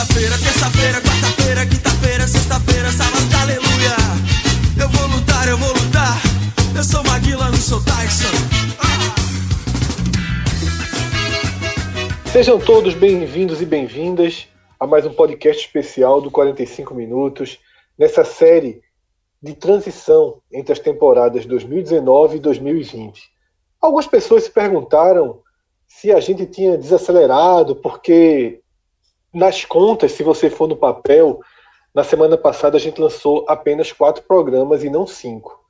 segunda-feira, terça-feira, quarta-feira, quinta-feira, sexta-feira, sábado, aleluia. Eu vou lutar, eu vou lutar. Eu sou Maguila, não sou Tyson. Sejam todos bem-vindos e bem-vindas a mais um podcast especial do 45 Minutos, nessa série de transição entre as temporadas 2019 e 2020. Algumas pessoas se perguntaram se a gente tinha desacelerado, porque nas contas, se você for no papel, na semana passada a gente lançou apenas quatro programas e não cinco.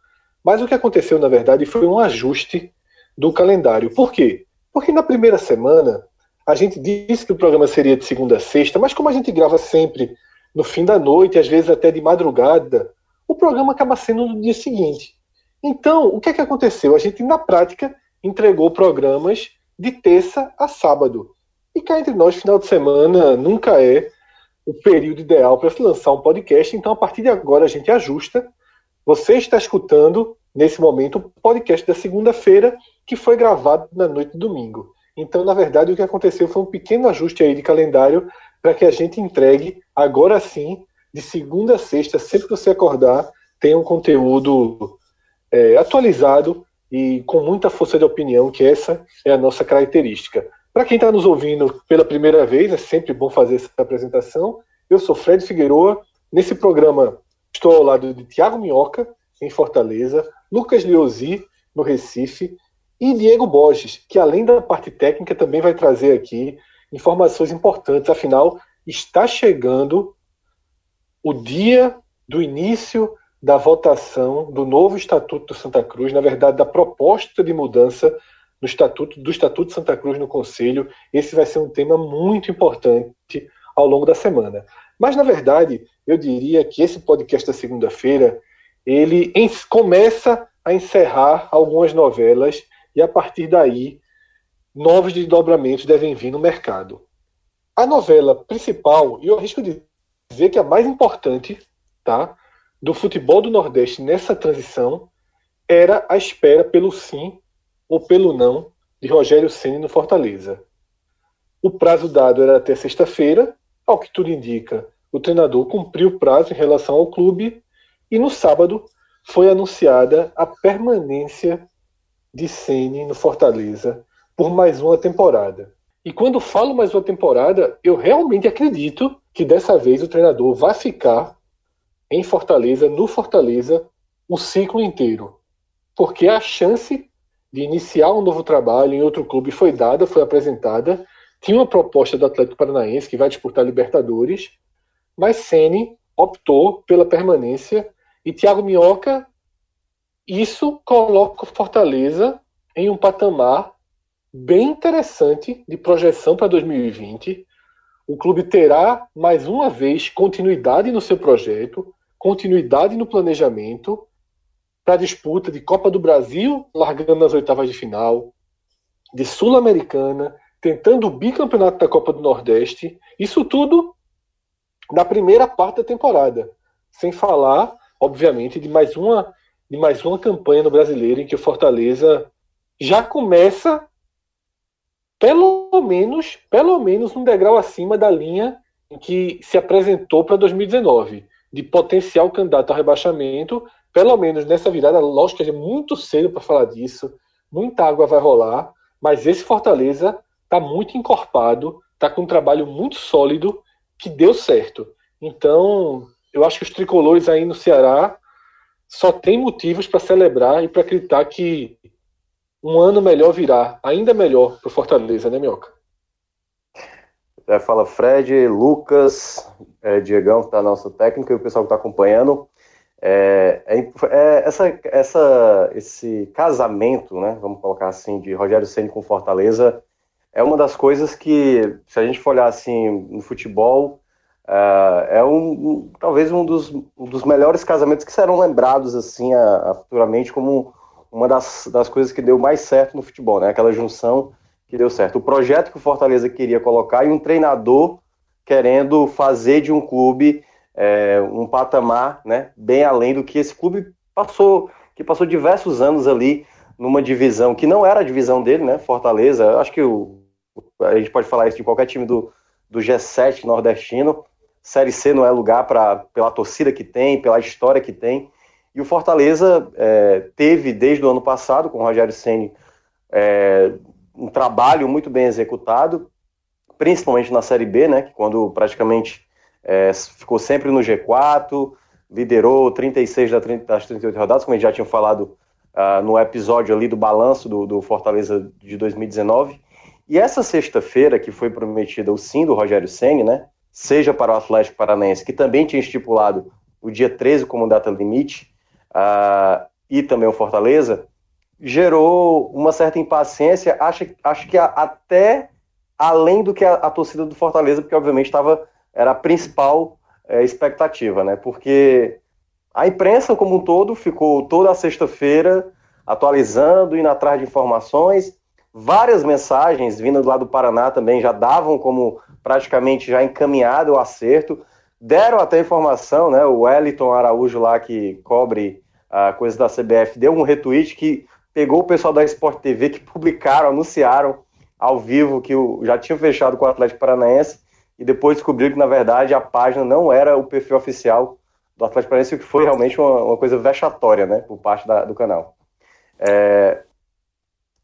Mas o que aconteceu, na verdade, foi um ajuste do calendário. Por quê? Porque na primeira semana a gente disse que o programa seria de segunda a sexta, mas como a gente grava sempre no fim da noite, às vezes até de madrugada, o programa acaba sendo no dia seguinte. Então, o que é que aconteceu? A gente, na prática, entregou programas de terça a sábado. E cá entre nós, final de semana nunca é o período ideal para se lançar um podcast, então a partir de agora a gente ajusta. Você está escutando, nesse momento, o podcast da segunda-feira, que foi gravado na noite de domingo. Então, na verdade, o que aconteceu foi um pequeno ajuste aí de calendário para que a gente entregue, agora sim, de segunda a sexta, sempre que você acordar, tenha um conteúdo é, atualizado e com muita força de opinião, que essa é a nossa característica. Para quem está nos ouvindo pela primeira vez, é sempre bom fazer essa apresentação. Eu sou Fred Figueroa. Nesse programa estou ao lado de Tiago Minhoca, em Fortaleza, Lucas Leozzi, no Recife, e Diego Borges, que além da parte técnica também vai trazer aqui informações importantes. Afinal, está chegando o dia do início da votação do novo Estatuto do Santa Cruz, na verdade, da proposta de mudança do Estatuto, do Estatuto de Santa Cruz no Conselho. Esse vai ser um tema muito importante ao longo da semana. Mas, na verdade, eu diria que esse podcast da segunda-feira, ele começa a encerrar algumas novelas e, a partir daí, novos desdobramentos devem vir no mercado. A novela principal, e eu arrisco dizer que a mais importante, tá? do futebol do Nordeste nessa transição era a espera pelo sim ou pelo não de Rogério Ceni no Fortaleza. O prazo dado era até sexta-feira, ao que tudo indica, o treinador cumpriu o prazo em relação ao clube e no sábado foi anunciada a permanência de Ceni no Fortaleza por mais uma temporada. E quando falo mais uma temporada, eu realmente acredito que dessa vez o treinador vai ficar em Fortaleza, no Fortaleza, o ciclo inteiro. Porque a chance de iniciar um novo trabalho em outro clube foi dada, foi apresentada. Tinha uma proposta do Atlético Paranaense que vai disputar Libertadores, mas Ceni optou pela permanência e Thiago Minhoca isso coloca o Fortaleza em um patamar bem interessante de projeção para 2020. O clube terá mais uma vez continuidade no seu projeto, continuidade no planejamento para a disputa de Copa do Brasil, largando nas oitavas de final, de Sul-Americana, tentando o bicampeonato da Copa do Nordeste, isso tudo na primeira parte da temporada. Sem falar, obviamente, de mais uma de mais uma campanha no Brasileiro em que o Fortaleza já começa pelo menos, pelo menos um degrau acima da linha em que se apresentou para 2019 de potencial candidato ao rebaixamento, pelo menos nessa virada, lógico que é muito cedo para falar disso, muita água vai rolar, mas esse Fortaleza está muito encorpado, está com um trabalho muito sólido que deu certo. Então, eu acho que os tricolores aí no Ceará só tem motivos para celebrar e para acreditar que um ano melhor virá, ainda melhor para o Fortaleza, né, Minhoca? É, fala Fred, Lucas, é, Diegão, que está nossa técnica, e o pessoal que está acompanhando. É, é, é, essa, essa, esse casamento, né, vamos colocar assim, de Rogério Ceni com Fortaleza, é uma das coisas que, se a gente for olhar assim no futebol, uh, é um, um, talvez um dos, um dos melhores casamentos que serão lembrados assim a, a futuramente como uma das, das coisas que deu mais certo no futebol, né? Aquela junção que deu certo. O projeto que o Fortaleza queria colocar e um treinador querendo fazer de um clube é, um patamar né, bem além do que esse clube passou, que passou diversos anos ali numa divisão que não era a divisão dele, né? Fortaleza. Acho que o, a gente pode falar isso de qualquer time do, do G7 nordestino. Série C não é lugar para pela torcida que tem, pela história que tem. E o Fortaleza é, teve, desde o ano passado, com o Rogério Senni, é, um trabalho muito bem executado, principalmente na Série B, né, quando praticamente é, ficou sempre no G4, liderou 36 das 38 rodadas, como a gente já tinha falado uh, no episódio ali do balanço do, do Fortaleza de 2019. E essa sexta-feira, que foi prometida o sim do Rogério Senni, né, seja para o Atlético Paranaense, que também tinha estipulado o dia 13 como data limite, uh, e também o Fortaleza, gerou uma certa impaciência, acho, acho que até além do que a, a torcida do Fortaleza, porque obviamente estava era a principal é, expectativa, né? Porque a imprensa como um todo ficou toda sexta-feira atualizando, indo atrás de informações. Várias mensagens vindo do lado do Paraná também já davam como praticamente já encaminhado o acerto. Deram até informação, né? O Wellington Araújo lá que cobre a coisa da CBF deu um retweet que pegou o pessoal da Sport TV que publicaram, anunciaram ao vivo que o, já tinha fechado com o Atlético Paranaense e depois descobriu que, na verdade, a página não era o perfil oficial do Atlético Paranaense, o que foi realmente uma, uma coisa vexatória, né, por parte da, do canal. É,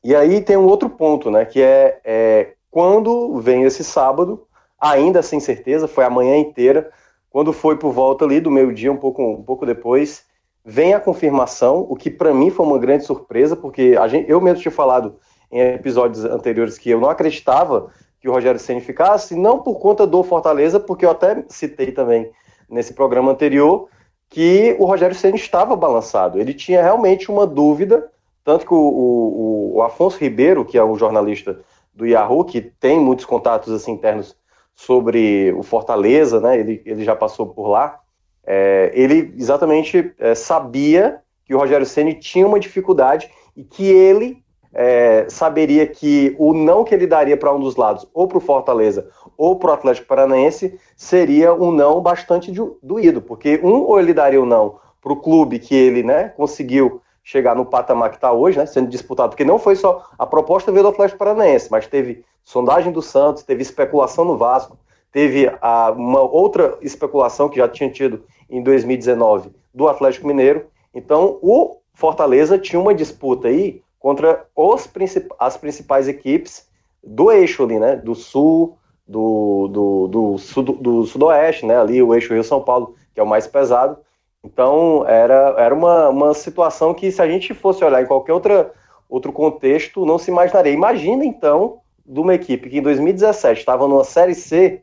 e aí tem um outro ponto, né, que é, é quando vem esse sábado, ainda sem certeza, foi a manhã inteira, quando foi por volta ali do meio-dia, um pouco, um pouco depois, vem a confirmação, o que para mim foi uma grande surpresa, porque a gente, eu mesmo tinha falado em episódios anteriores que eu não acreditava que o Rogério Ceni ficasse, não por conta do Fortaleza, porque eu até citei também nesse programa anterior que o Rogério Ceni estava balançado. Ele tinha realmente uma dúvida, tanto que o, o, o Afonso Ribeiro, que é um jornalista do Yahoo, que tem muitos contatos assim, internos sobre o Fortaleza, né? Ele, ele já passou por lá. É, ele exatamente é, sabia que o Rogério Ceni tinha uma dificuldade e que ele é, saberia que o não que ele daria para um dos lados, ou para o Fortaleza ou para o Atlético Paranaense, seria um não bastante doído, porque um ou ele daria o um não para o clube que ele né, conseguiu chegar no patamar que está hoje, né, sendo disputado, porque não foi só a proposta veio do Atlético Paranaense, mas teve sondagem do Santos, teve especulação no Vasco, teve a, uma outra especulação que já tinha tido em 2019 do Atlético Mineiro. Então, o Fortaleza tinha uma disputa aí contra os princip as principais equipes do eixo ali, né? Do sul, do, do, do, sudo, do sudoeste, né? Ali o eixo Rio-São Paulo, que é o mais pesado. Então era, era uma, uma situação que se a gente fosse olhar em qualquer outra, outro contexto, não se imaginaria. Imagina então de uma equipe que em 2017 estava numa Série C,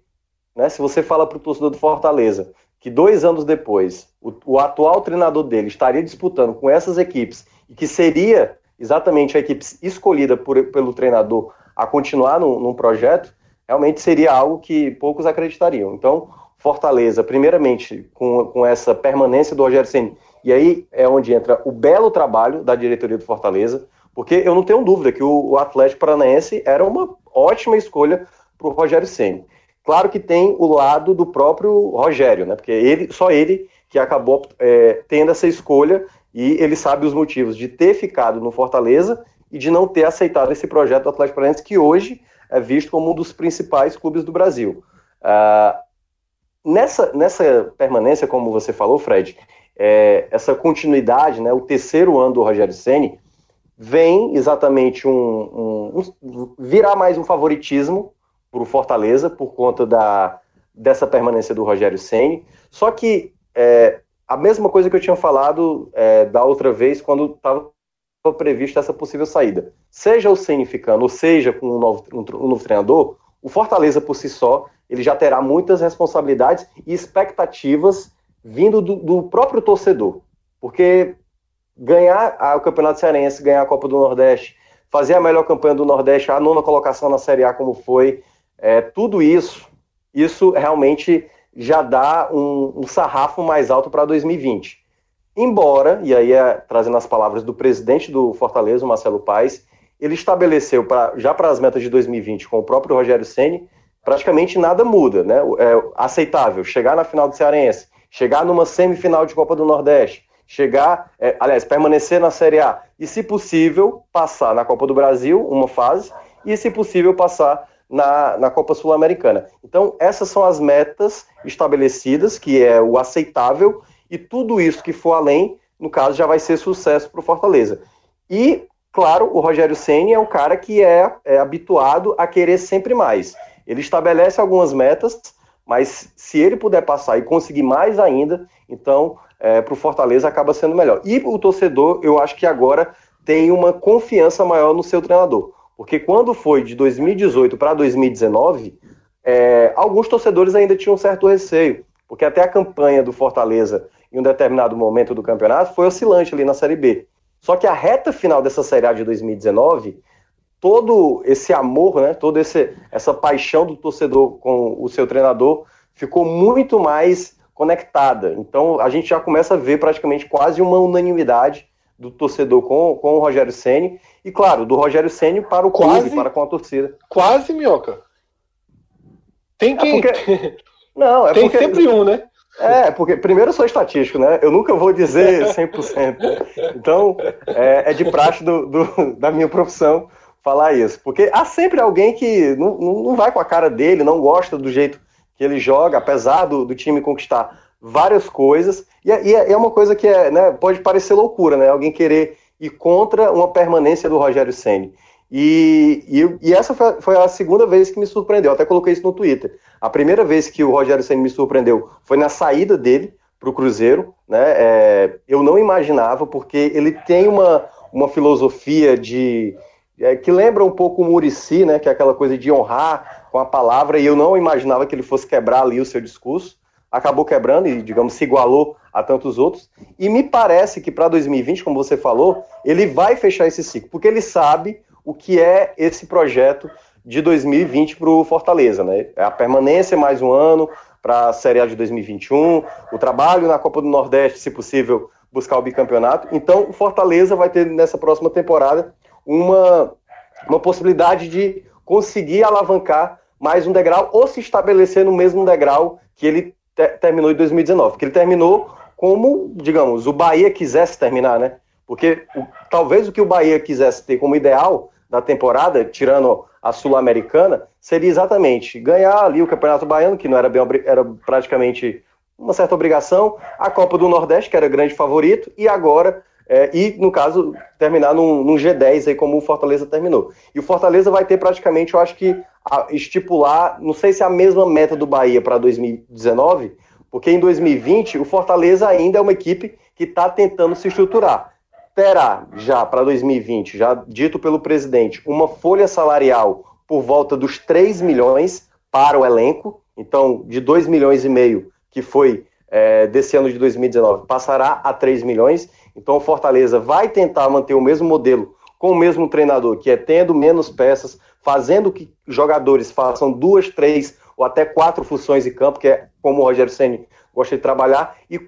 né? Se você fala para o torcedor do Fortaleza que dois anos depois o, o atual treinador dele estaria disputando com essas equipes e que seria exatamente a equipe escolhida por, pelo treinador a continuar num, num projeto, realmente seria algo que poucos acreditariam. Então, Fortaleza, primeiramente, com, com essa permanência do Rogério Senni, e aí é onde entra o belo trabalho da diretoria do Fortaleza, porque eu não tenho dúvida que o, o Atlético Paranaense era uma ótima escolha para o Rogério Senni. Claro que tem o lado do próprio Rogério, né? Porque ele, só ele que acabou é, tendo essa escolha e ele sabe os motivos de ter ficado no Fortaleza e de não ter aceitado esse projeto do Atlético Paranaense, que hoje é visto como um dos principais clubes do Brasil. Uh, nessa, nessa permanência, como você falou, Fred, é, essa continuidade, né, o terceiro ano do Rogério Ceni vem exatamente um, um, um virar mais um favoritismo para o Fortaleza por conta da, dessa permanência do Rogério Ceni. Só que é, a mesma coisa que eu tinha falado é, da outra vez, quando estava prevista essa possível saída. Seja o Ceni ficando, ou seja com um novo, um, um novo treinador, o Fortaleza por si só, ele já terá muitas responsabilidades e expectativas vindo do, do próprio torcedor. Porque ganhar a, o Campeonato Cearense, ganhar a Copa do Nordeste, fazer a melhor campanha do Nordeste, a nona colocação na Série A como foi, é, tudo isso, isso realmente já dá um, um sarrafo mais alto para 2020. Embora, e aí é, trazendo as palavras do presidente do Fortaleza, Marcelo Paes, ele estabeleceu pra, já para as metas de 2020 com o próprio Rogério Ceni, praticamente nada muda, né? É aceitável chegar na final do Cearense, chegar numa semifinal de Copa do Nordeste, chegar, é, aliás, permanecer na Série A e, se possível, passar na Copa do Brasil, uma fase, e, se possível, passar na, na Copa Sul-Americana. Então, essas são as metas estabelecidas, que é o aceitável, e tudo isso que for além, no caso, já vai ser sucesso para o Fortaleza. E, claro, o Rogério Ceni é um cara que é, é habituado a querer sempre mais. Ele estabelece algumas metas, mas se ele puder passar e conseguir mais ainda, então é, para o Fortaleza acaba sendo melhor. E o torcedor, eu acho que agora tem uma confiança maior no seu treinador. Porque quando foi de 2018 para 2019, é, alguns torcedores ainda tinham um certo receio. Porque até a campanha do Fortaleza, em um determinado momento do campeonato, foi oscilante ali na Série B. Só que a reta final dessa Série A de 2019 todo esse amor, né, toda essa paixão do torcedor com o seu treinador ficou muito mais conectada. Então a gente já começa a ver praticamente quase uma unanimidade do torcedor com, com o Rogério Ceni e claro, do Rogério Ceni para o quase, clube, para com a torcida. Quase, Minhoca. Tem que é porque... Não, é Tem porque... sempre um, né? É, porque primeiro eu sou estatístico, né? Eu nunca vou dizer 100%. Então, é, é de praxe do, do, da minha profissão falar isso. Porque há sempre alguém que não, não vai com a cara dele, não gosta do jeito que ele joga, apesar do, do time conquistar várias coisas. E, é, e é, é uma coisa que é, né, pode parecer loucura, né? Alguém querer ir contra uma permanência do Rogério Senni. E, e, e, essa foi, a segunda vez que me surpreendeu. Eu até coloquei isso no Twitter. A primeira vez que o Rogério Senni me surpreendeu foi na saída dele para o Cruzeiro. Né? É, eu não imaginava, porque ele tem uma, uma filosofia de, é, que lembra um pouco o Murici, né, que é aquela coisa de honrar com a palavra, e eu não imaginava que ele fosse quebrar ali o seu discurso. Acabou quebrando e, digamos, se igualou a tantos outros. E me parece que para 2020, como você falou, ele vai fechar esse ciclo, porque ele sabe o que é esse projeto de 2020 para o Fortaleza. Né? É a permanência mais um ano para a Série A de 2021, o trabalho na Copa do Nordeste, se possível, buscar o bicampeonato. Então, o Fortaleza vai ter nessa próxima temporada uma, uma possibilidade de conseguir alavancar mais um degrau ou se estabelecer no mesmo degrau que ele te terminou em 2019. Porque ele terminou como, digamos, o Bahia quisesse terminar, né? Porque o, talvez o que o Bahia quisesse ter como ideal da temporada, tirando a Sul-Americana, seria exatamente ganhar ali o Campeonato Baiano, que não era bem era praticamente uma certa obrigação, a Copa do Nordeste, que era grande favorito, e agora é, e, no caso, terminar num, num, G10 aí, como o Fortaleza terminou. E o Fortaleza vai ter praticamente, eu acho que, a, estipular, não sei se é a mesma meta do Bahia para 2019, porque em 2020 o Fortaleza ainda é uma equipe que está tentando se estruturar. Terá já para 2020, já dito pelo presidente, uma folha salarial por volta dos 3 milhões para o elenco, então de 2 milhões e meio que foi é, desse ano de 2019, passará a 3 milhões. Então o Fortaleza vai tentar manter o mesmo modelo com o mesmo treinador, que é tendo menos peças, fazendo que jogadores façam duas, três ou até quatro funções em campo, que é como o Rogério Ceni gosta de trabalhar, e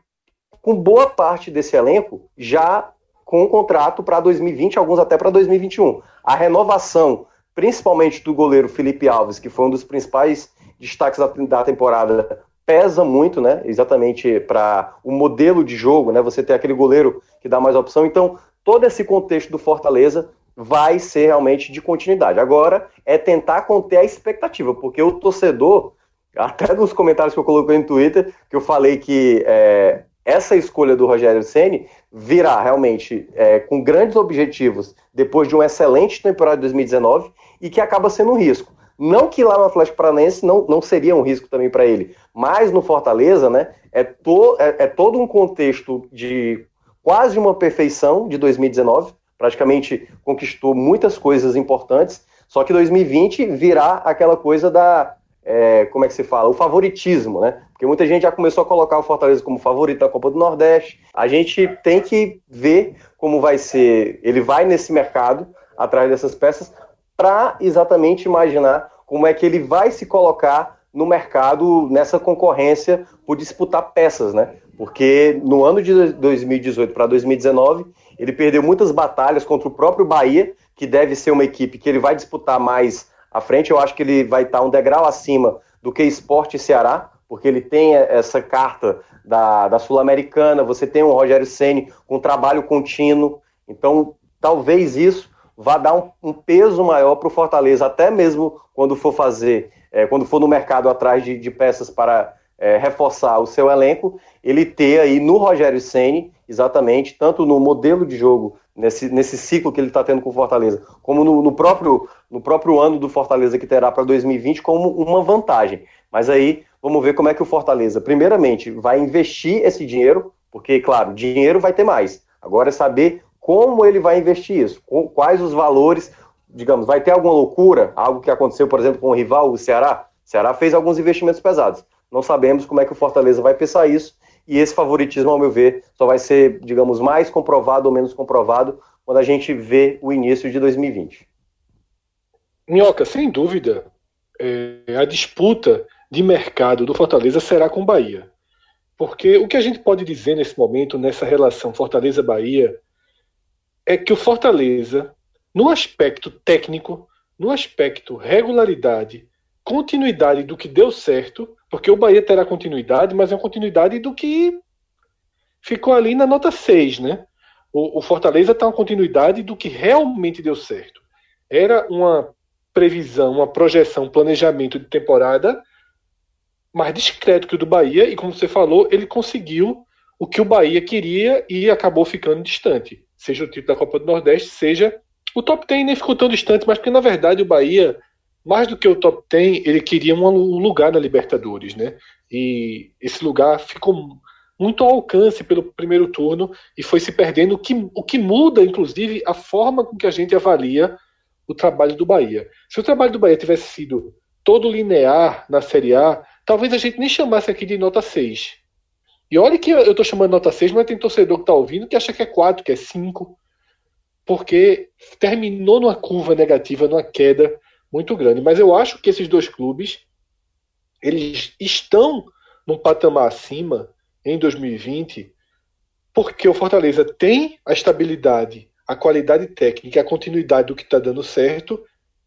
com boa parte desse elenco já com um contrato para 2020, alguns até para 2021. A renovação, principalmente do goleiro Felipe Alves, que foi um dos principais destaques da, da temporada pesa muito, né? Exatamente para o modelo de jogo, né? Você ter aquele goleiro que dá mais opção. Então, todo esse contexto do Fortaleza vai ser realmente de continuidade. Agora é tentar conter a expectativa, porque o torcedor, até nos comentários que eu coloquei no Twitter, que eu falei que é, essa escolha do Rogério Ceni virá realmente é, com grandes objetivos depois de uma excelente temporada de 2019 e que acaba sendo um risco. Não que lá no Atlético Paranaense não, não seria um risco também para ele, mas no Fortaleza, né, é, to, é, é, todo um contexto de quase uma perfeição de 2019, praticamente conquistou muitas coisas importantes, só que 2020 virá aquela coisa da, é, como é que se fala, o favoritismo, né? Porque muita gente já começou a colocar o Fortaleza como favorito da Copa do Nordeste. A gente tem que ver como vai ser. Ele vai nesse mercado atrás dessas peças, para exatamente imaginar como é que ele vai se colocar no mercado nessa concorrência por disputar peças, né? Porque no ano de 2018 para 2019, ele perdeu muitas batalhas contra o próprio Bahia, que deve ser uma equipe que ele vai disputar mais à frente. Eu acho que ele vai estar um degrau acima do que Esporte Ceará, porque ele tem essa carta da, da Sul-Americana, você tem um Rogério Ceni com trabalho contínuo. Então, talvez isso vai dar um, um peso maior para o Fortaleza, até mesmo quando for fazer, é, quando for no mercado atrás de, de peças para é, reforçar o seu elenco, ele ter aí no Rogério Ceni exatamente, tanto no modelo de jogo, nesse, nesse ciclo que ele está tendo com o Fortaleza, como no, no, próprio, no próprio ano do Fortaleza que terá para 2020, como uma vantagem. Mas aí vamos ver como é que o Fortaleza, primeiramente, vai investir esse dinheiro, porque, claro, dinheiro vai ter mais. Agora é saber como ele vai investir isso, quais os valores, digamos, vai ter alguma loucura, algo que aconteceu, por exemplo, com o rival, o Ceará. O Ceará fez alguns investimentos pesados. Não sabemos como é que o Fortaleza vai pensar isso, e esse favoritismo, ao meu ver, só vai ser, digamos, mais comprovado ou menos comprovado quando a gente vê o início de 2020. Minhoca, sem dúvida, é, a disputa de mercado do Fortaleza será com o Bahia. Porque o que a gente pode dizer nesse momento, nessa relação Fortaleza-Bahia, é que o Fortaleza, no aspecto técnico, no aspecto regularidade, continuidade do que deu certo, porque o Bahia terá continuidade, mas é uma continuidade do que ficou ali na nota 6, né? O, o Fortaleza está uma continuidade do que realmente deu certo. Era uma previsão, uma projeção, um planejamento de temporada mais discreto que o do Bahia, e como você falou, ele conseguiu o que o Bahia queria e acabou ficando distante. Seja o título da Copa do Nordeste, seja o top 10 nem ficou tão distante, mas porque na verdade o Bahia mais do que o top 10, ele queria um lugar na Libertadores, né? E esse lugar ficou muito ao alcance pelo primeiro turno e foi se perdendo, o que, o que muda, inclusive, a forma com que a gente avalia o trabalho do Bahia. Se o trabalho do Bahia tivesse sido todo linear na Série A, talvez a gente nem chamasse aqui de nota 6. E olha que eu estou chamando nota 6, mas tem torcedor que está ouvindo que acha que é 4, que é 5, porque terminou numa curva negativa, numa queda muito grande. Mas eu acho que esses dois clubes eles estão num patamar acima em 2020 porque o Fortaleza tem a estabilidade, a qualidade técnica, a continuidade do que está dando certo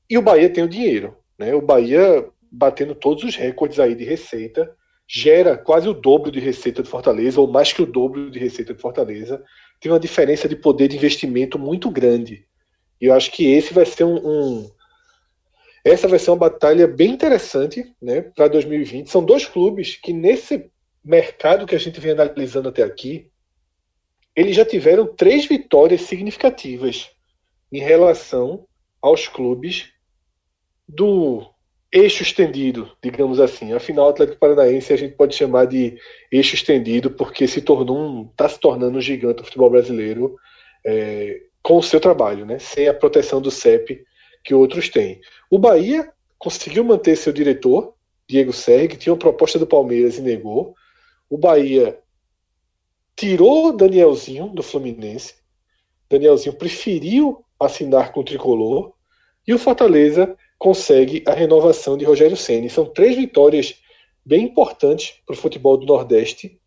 e o Bahia tem o dinheiro. Né? O Bahia batendo todos os recordes aí de receita gera quase o dobro de receita de Fortaleza, ou mais que o dobro de receita de Fortaleza. Tem uma diferença de poder de investimento muito grande. E eu acho que esse vai ser um, um essa vai ser uma batalha bem interessante né, para 2020. São dois clubes que, nesse mercado que a gente vem analisando até aqui, eles já tiveram três vitórias significativas em relação aos clubes do eixo estendido, digamos assim. Afinal, o Atlético Paranaense a gente pode chamar de eixo estendido porque se tornou um, está se tornando um gigante do futebol brasileiro é, com o seu trabalho, né? Sem a proteção do CEP que outros têm. O Bahia conseguiu manter seu diretor, Diego Serri, que tinha uma proposta do Palmeiras e negou. O Bahia tirou Danielzinho do Fluminense. Danielzinho preferiu assinar com o tricolor. E o Fortaleza consegue a renovação de Rogério Ceni. São três vitórias bem importantes para o futebol do Nordeste,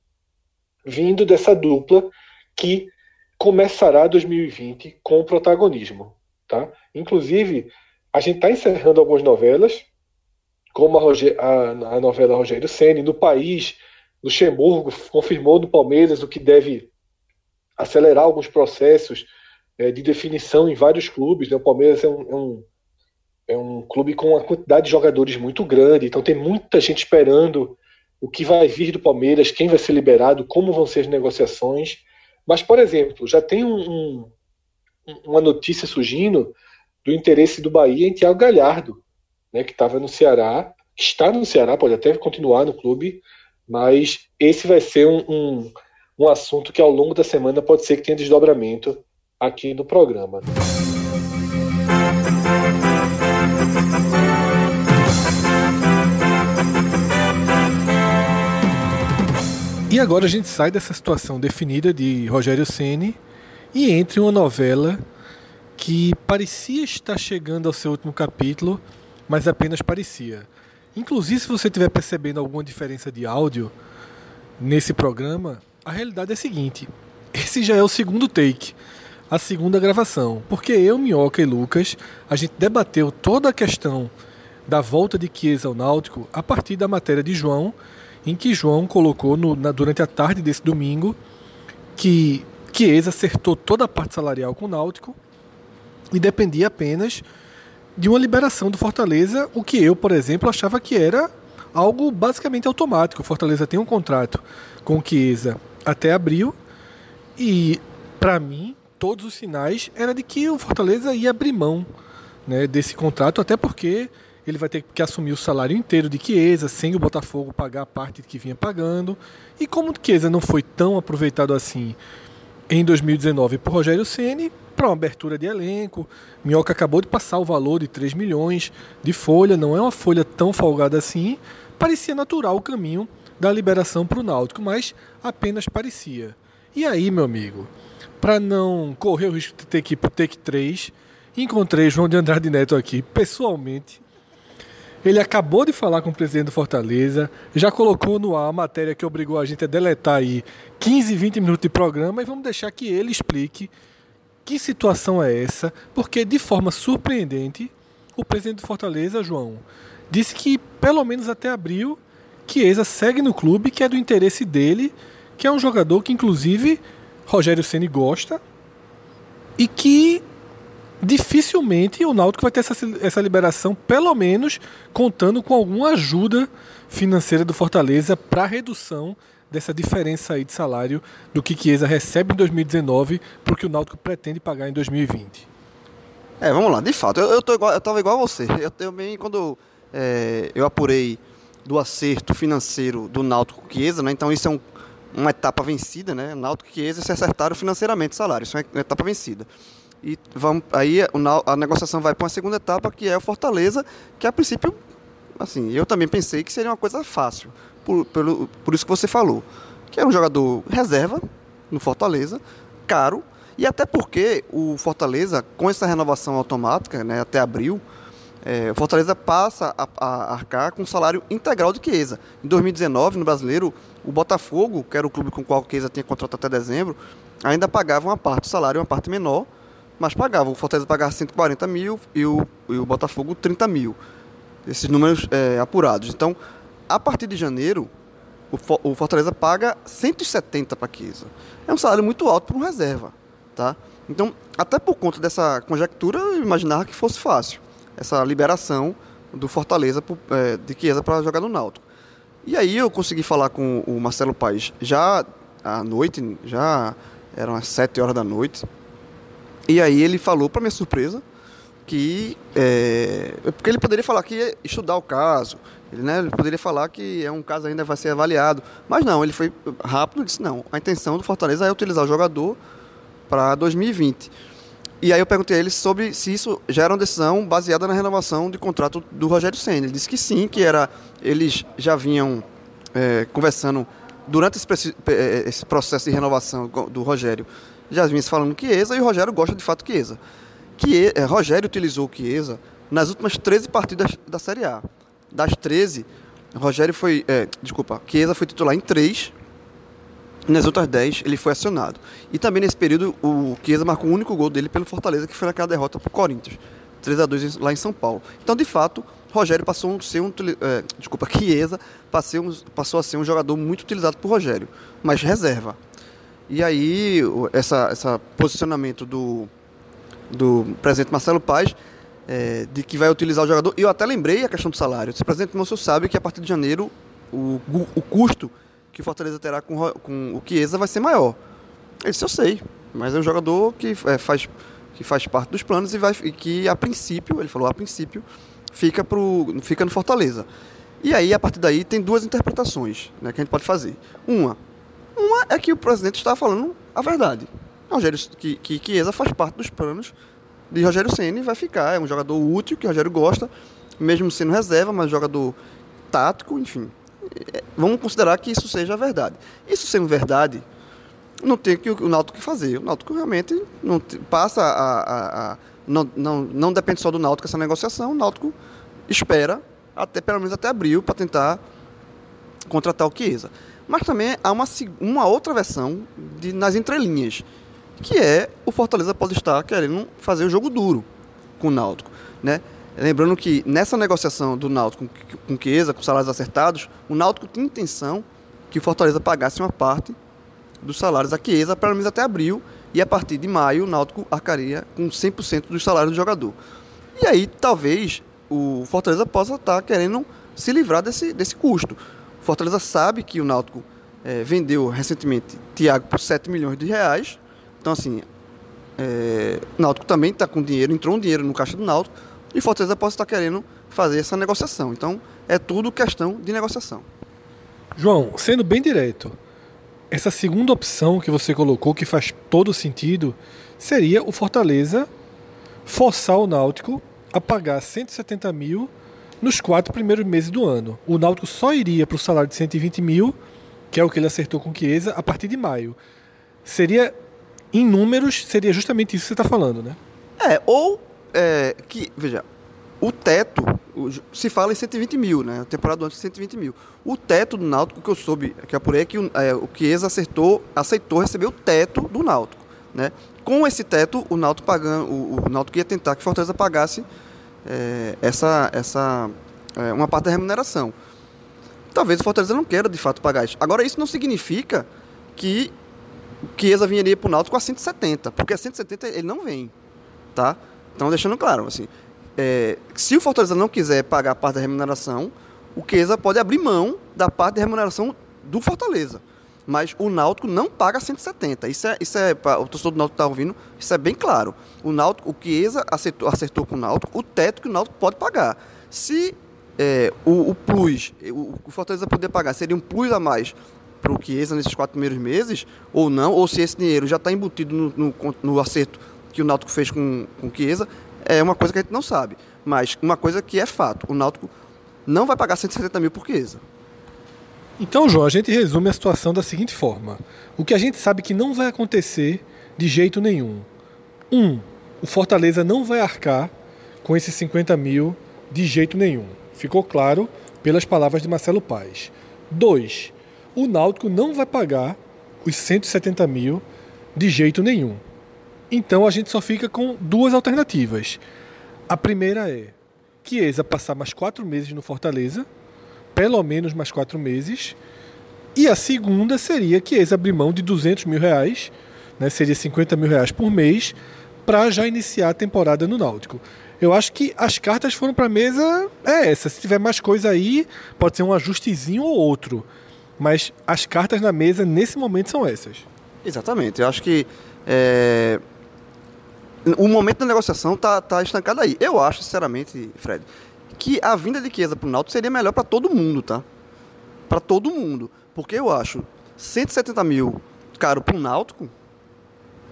vindo dessa dupla que começará 2020 com protagonismo. Tá? Inclusive, a gente está encerrando algumas novelas, como a, Roger, a, a novela Rogério Ceni no país, Luxemburgo confirmou no Palmeiras o que deve acelerar alguns processos é, de definição em vários clubes. Né? O Palmeiras é um, é, um, é um clube com uma quantidade de jogadores muito grande, então tem muita gente esperando o que vai vir do Palmeiras, quem vai ser liberado, como vão ser as negociações. Mas, por exemplo, já tem um, um uma notícia surgindo do interesse do Bahia em Thiago Galhardo, né, que estava no Ceará, está no Ceará, pode até continuar no clube, mas esse vai ser um, um, um assunto que ao longo da semana pode ser que tenha desdobramento aqui no programa. E agora a gente sai dessa situação definida de Rogério Ceni e entre uma novela que parecia estar chegando ao seu último capítulo, mas apenas parecia. Inclusive, se você estiver percebendo alguma diferença de áudio nesse programa, a realidade é a seguinte: esse já é o segundo take, a segunda gravação, porque eu, Minhoca e Lucas, a gente debateu toda a questão da volta de Chiesa ao Náutico a partir da matéria de João, em que João colocou no, na, durante a tarde desse domingo que Chiesa acertou toda a parte salarial com o Náutico e dependia apenas de uma liberação do Fortaleza, o que eu, por exemplo, achava que era algo basicamente automático. O Fortaleza tem um contrato com o Chiesa até abril e, para mim, todos os sinais era de que o Fortaleza ia abrir mão né, desse contrato, até porque ele vai ter que assumir o salário inteiro de Chiesa, sem o Botafogo pagar a parte que vinha pagando. E como Chiesa não foi tão aproveitado assim em 2019 por Rogério Ceni, para uma abertura de elenco, Minhoca acabou de passar o valor de 3 milhões de folha, não é uma folha tão folgada assim, parecia natural o caminho da liberação para o Náutico, mas apenas parecia. E aí, meu amigo, para não correr o risco de ter que ir para o Take 3, encontrei João de Andrade Neto aqui pessoalmente ele acabou de falar com o presidente do Fortaleza, já colocou no ar a matéria que obrigou a gente a deletar aí 15, 20 minutos de programa e vamos deixar que ele explique que situação é essa, porque de forma surpreendente, o presidente do Fortaleza, João, disse que pelo menos até abril, Chiesa segue no clube, que é do interesse dele, que é um jogador que inclusive Rogério Ceni gosta e que dificilmente o Náutico vai ter essa, essa liberação, pelo menos contando com alguma ajuda financeira do Fortaleza para redução dessa diferença aí de salário do que Chiesa recebe em 2019 para o que o Náutico pretende pagar em 2020. É, vamos lá, de fato, eu, tô igual, eu igual a você. Eu também, quando é, eu apurei do acerto financeiro do Náutico Chiesa, né, então isso é um, uma etapa vencida, né? Náutico Chiesa se acertaram financeiramente o salário, isso é uma etapa vencida. E vamos, aí a negociação vai para uma segunda etapa, que é o Fortaleza, que a princípio, assim, eu também pensei que seria uma coisa fácil, por, pelo, por isso que você falou. Que era um jogador reserva no Fortaleza, caro, e até porque o Fortaleza, com essa renovação automática, né, até abril, é, o Fortaleza passa a, a, arcar com o salário integral de Chiesa. Em 2019, no Brasileiro, o Botafogo, que era o clube com o qual o tinha contrato até dezembro, ainda pagava uma parte do salário, uma parte menor, mas pagava. O Fortaleza pagava 140 mil e o, e o Botafogo 30 mil. Esses números é, apurados. Então, a partir de janeiro, o, Fortaleza paga 170 para Chiesa. É um salário muito alto para um reserva. Tá? Então, até por conta dessa conjectura, eu imaginava que fosse fácil essa liberação do Fortaleza é, de Chiesa para jogar no Náutico. E aí eu consegui falar com o Marcelo Paes já à noite, já eram as 7 horas da noite, e aí ele falou, para minha surpresa, que. É, porque ele poderia falar que ia estudar o caso, ele, né, ele poderia falar que é um caso ainda vai ser avaliado. Mas não, ele foi rápido e disse: não, a intenção do Fortaleza é utilizar o jogador para 2020. E aí eu perguntei a ele sobre se isso já era uma decisão baseada na renovação de contrato do Rogério Senna. Ele disse que sim, que era eles já vinham é, conversando durante esse, é, esse, processo de renovação do Rogério já vinha se falando Chiesa e o Rogério gosta de fato Chiesa. Que é, Rogério utilizou o Chiesa nas últimas 13 partidas da Série A. Das 13, Rogério foi. É, desculpa, Chiesa foi titular em 3. Nas outras 10, ele foi acionado. E também nesse período, o Chiesa marcou o único gol dele pelo Fortaleza, que foi naquela derrota para o Corinthians. 3 a 2 lá em São Paulo. Então, de fato, Rogério passou a ser um. É, desculpa, Chiesa passou a ser um jogador muito utilizado por Rogério, mas reserva. E aí, essa, essa posicionamento do, do presidente Marcelo Paz, é, de que vai utilizar o jogador. E eu até lembrei a questão do salário. O presidente Moço sabe que a partir de janeiro o, o custo que o Fortaleza terá com, com o Chiesa vai ser maior. Disse, eu sei, mas é um jogador que é, faz, que faz parte dos planos e, vai, e que a princípio, ele falou a princípio, fica, pro, fica no Fortaleza. E aí, a partir daí, tem duas interpretações né, que a gente pode fazer. Uma, uma é que o presidente está falando a verdade. Rogério, que, que Chiesa faz parte dos planos de Rogério Ceni vai ficar. É um jogador útil que Rogério gosta, mesmo sendo reserva, mas jogador tático, enfim. É, vamos considerar que isso seja verdade. Isso sendo verdade, não tem que o Náutico que fazer. O Náutico realmente não passa a, a, a, não, não, não depende só do Náutico essa negociação. O Náutico espera até pelo menos até abril para tentar contratar o Chiesa. Mas também há uma, uma outra versão de, nas entrelinhas, que é o Fortaleza pode estar querendo fazer o jogo duro com o Náutico. Né? Lembrando que nessa negociação do Náutico com, Chiesa, com salários acertados, o Náutico tinha intenção que o Fortaleza pagasse uma parte dos salários a Chiesa, pelo menos até abril, e a partir de maio o Náutico arcaria com 100% do salário do jogador. E aí talvez o Fortaleza possa estar querendo se livrar desse, desse custo. Fortaleza sabe que o Náutico é, vendeu recentemente Thiago por 7 milhões de reais. Então, assim, é, o Náutico também está com dinheiro, entrou um dinheiro no caixa do Náutico e Fortaleza pode estar querendo fazer essa negociação. Então, é tudo questão de negociação. João, sendo bem direto, essa segunda opção que você colocou, que faz todo sentido, seria o Fortaleza forçar o Náutico a pagar 170 mil nos quatro primeiros meses do ano. O Náutico só iria para o salário de 120 mil, que é o que ele acertou com o Chiesa, a partir de maio. Seria, em números, seria justamente isso que você está falando, né? É, ou é, que, veja, o teto, se fala em 120 mil, né? A temporada antes de 120 mil. O teto do Náutico, que eu soube, que apurei, é que é, o Chiesa acertou, aceitou receber o teto do Náutico, né? Com esse teto, o Náutico pagando, o, o Náutico ia tentar que Fortaleza pagasse é, essa, essa é, uma parte da remuneração. Talvez o Fortaleza não queira de fato pagar isso. Agora, isso não significa que Chiesa viria para o Náutico a 170, porque a 170 ele não vem, tá? Então, deixando claro, assim, é, se o Fortaleza não quiser pagar a parte da remuneração, o Chiesa pode abrir mão da parte da remuneração do Fortaleza. Mas o Náutico não paga 170. Isso é, isso é o torcedor do Náutico está ouvindo, isso é bem claro. O Náutico, o Chiesa acertou, acertou com o Náutico o teto que o Náutico pode pagar. Se é, o, o, plus, o, o Fortaleza poder pagar, seria um plus a mais para o Chiesa nesses quatro primeiros meses, ou não, ou se esse dinheiro já está embutido no, no, no, acerto que o Náutico fez com, com o Chiesa, é uma coisa que a gente não sabe. Mas uma coisa que é fato, o Náutico não vai pagar 170 mil por Chiesa. Então, João, a gente resume a situação da seguinte forma. O que a gente sabe que não vai acontecer de jeito nenhum. Um, o Fortaleza não vai arcar com esses 50 mil de jeito nenhum. Ficou claro pelas palavras de Marcelo Paes. Dois, o Náutico não vai pagar os 170 mil de jeito nenhum. Então a gente só fica com duas alternativas. A primeira é Chiesa passar mais quatro meses no Fortaleza pelo menos mais quatro meses. E a segunda seria que eles abrir mão de 200 mil reais, né, seria 50 mil reais por mês, para já iniciar a temporada no Náutico. Eu acho que as cartas foram para a mesa é essa. Se tiver mais coisa aí, pode ser um ajustezinho ou outro. Mas as cartas na mesa nesse momento são essas. Exatamente. Eu acho que é... o momento da negociação está tá estancado aí. Eu acho, sinceramente, Fred, que a vinda de Chiesa para o Náutico seria melhor para todo mundo, tá? Para todo mundo. Porque eu acho 170 mil caro para o Náutico,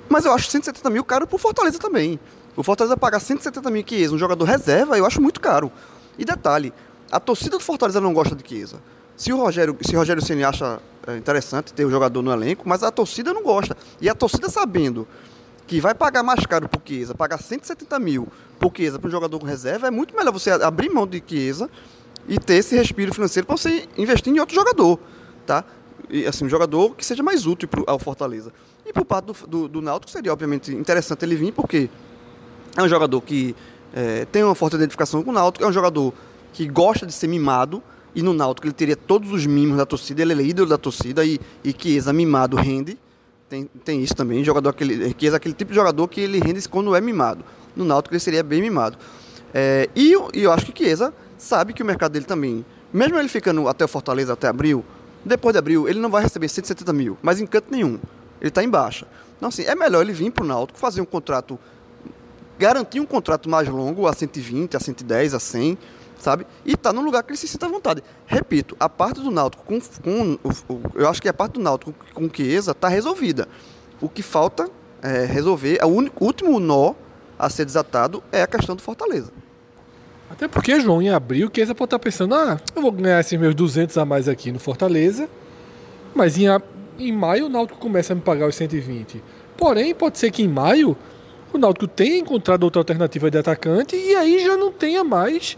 mas eu acho 170 mil caro para o Fortaleza também. O Fortaleza pagar 170 mil Chiesa, um jogador reserva, eu acho muito caro. E detalhe, a torcida do Fortaleza não gosta de Chiesa. Se o Rogério, se o Rogério Ceni acha é, interessante ter o jogador no elenco, mas a torcida não gosta. E a torcida sabendo que vai pagar mais caro por Chiesa, pagar 170 mil por Chiesa para um jogador com reserva, é muito melhor você abrir mão de Chiesa e ter esse respiro financeiro para você investir em outro jogador, tá? E, assim, um jogador que seja mais útil pro, ao Fortaleza. E por parte do, do, do Náutico seria, obviamente, interessante ele vir, porque é um jogador que é, tem uma forte identificação com o Náutico, é um jogador que gosta de ser mimado, e no Náutico ele teria todos os mimos da torcida, ele é ídolo da torcida, e, e Chiesa mimado rende, tem, tem isso também, jogador aquele, que é aquele tipo de jogador que ele rende quando é mimado. No Náutico ele seria bem mimado. É, e, e, eu acho que Chiesa sabe que o mercado dele também, mesmo ele ficando até o Fortaleza, até abril, depois de abril, ele não vai receber 170 mil, mas em canto nenhum. Ele está em baixa. Então, assim, é melhor ele vir para o Náutico, fazer um contrato, garantir um contrato mais longo, a 120, a 110, a 100, sabe? E tá num lugar que ele se sinta à vontade. Repito, a parte do Náutico com, com o, o, eu acho que a parte do Náutico com o Chiesa tá resolvida. O que falta é resolver, o único, último nó a ser desatado é a questão do Fortaleza. Até porque, João, em abril, o Chiesa pode estar tá pensando, ah, eu vou ganhar esses meus 200 a mais aqui no Fortaleza, mas em, em maio o Náutico começa a me pagar os 120. Porém, pode ser que em maio o Náutico tenha encontrado outra alternativa de atacante e aí já não tenha mais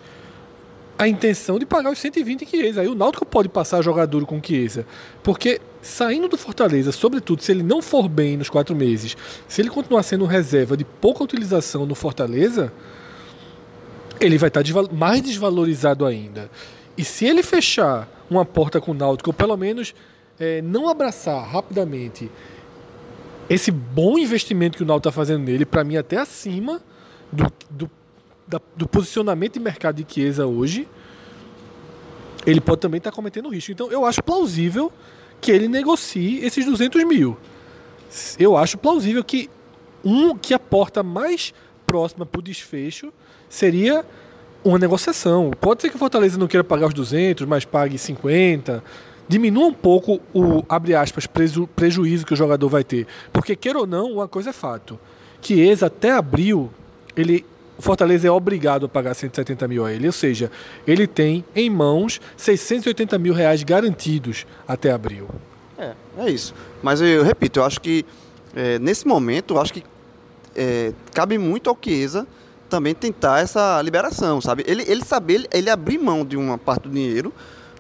a intenção de pagar os 120 Chiesa. Aí o Náutico pode passar a jogar duro com Chiesa. Porque saindo do Fortaleza, sobretudo se ele não for bem nos quatro meses, se ele continuar sendo reserva de pouca utilização no Fortaleza, ele vai estar mais desvalorizado ainda. E se ele fechar uma porta com o Náutico, ou pelo menos é, não abraçar rapidamente esse bom investimento que o Náutico está fazendo nele, para mim até acima do, do, da, do posicionamento de mercado de Chiesa hoje, ele pode também estar tá cometendo risco. Então eu acho plausível que ele negocie esses 200 mil. Eu acho plausível que um que a porta mais próxima para o desfecho seria uma negociação. Pode ser que o Fortaleza não queira pagar os 200, mas pague 50. Diminua um pouco o, abre aspas, preju, prejuízo que o jogador vai ter. Porque, queira ou não, uma coisa é fato. Que ex até abril, ele, o Fortaleza é obrigado a pagar 170 mil a ele. Ou seja, ele tem em mãos 680 mil reais garantidos até abril. É, é isso. Mas eu repito, eu acho que é, nesse momento, eu acho que é, cabe muito ao Chiesa também tentar essa liberação, sabe? Ele, ele saber, ele, ele abrir mão de uma parte do dinheiro,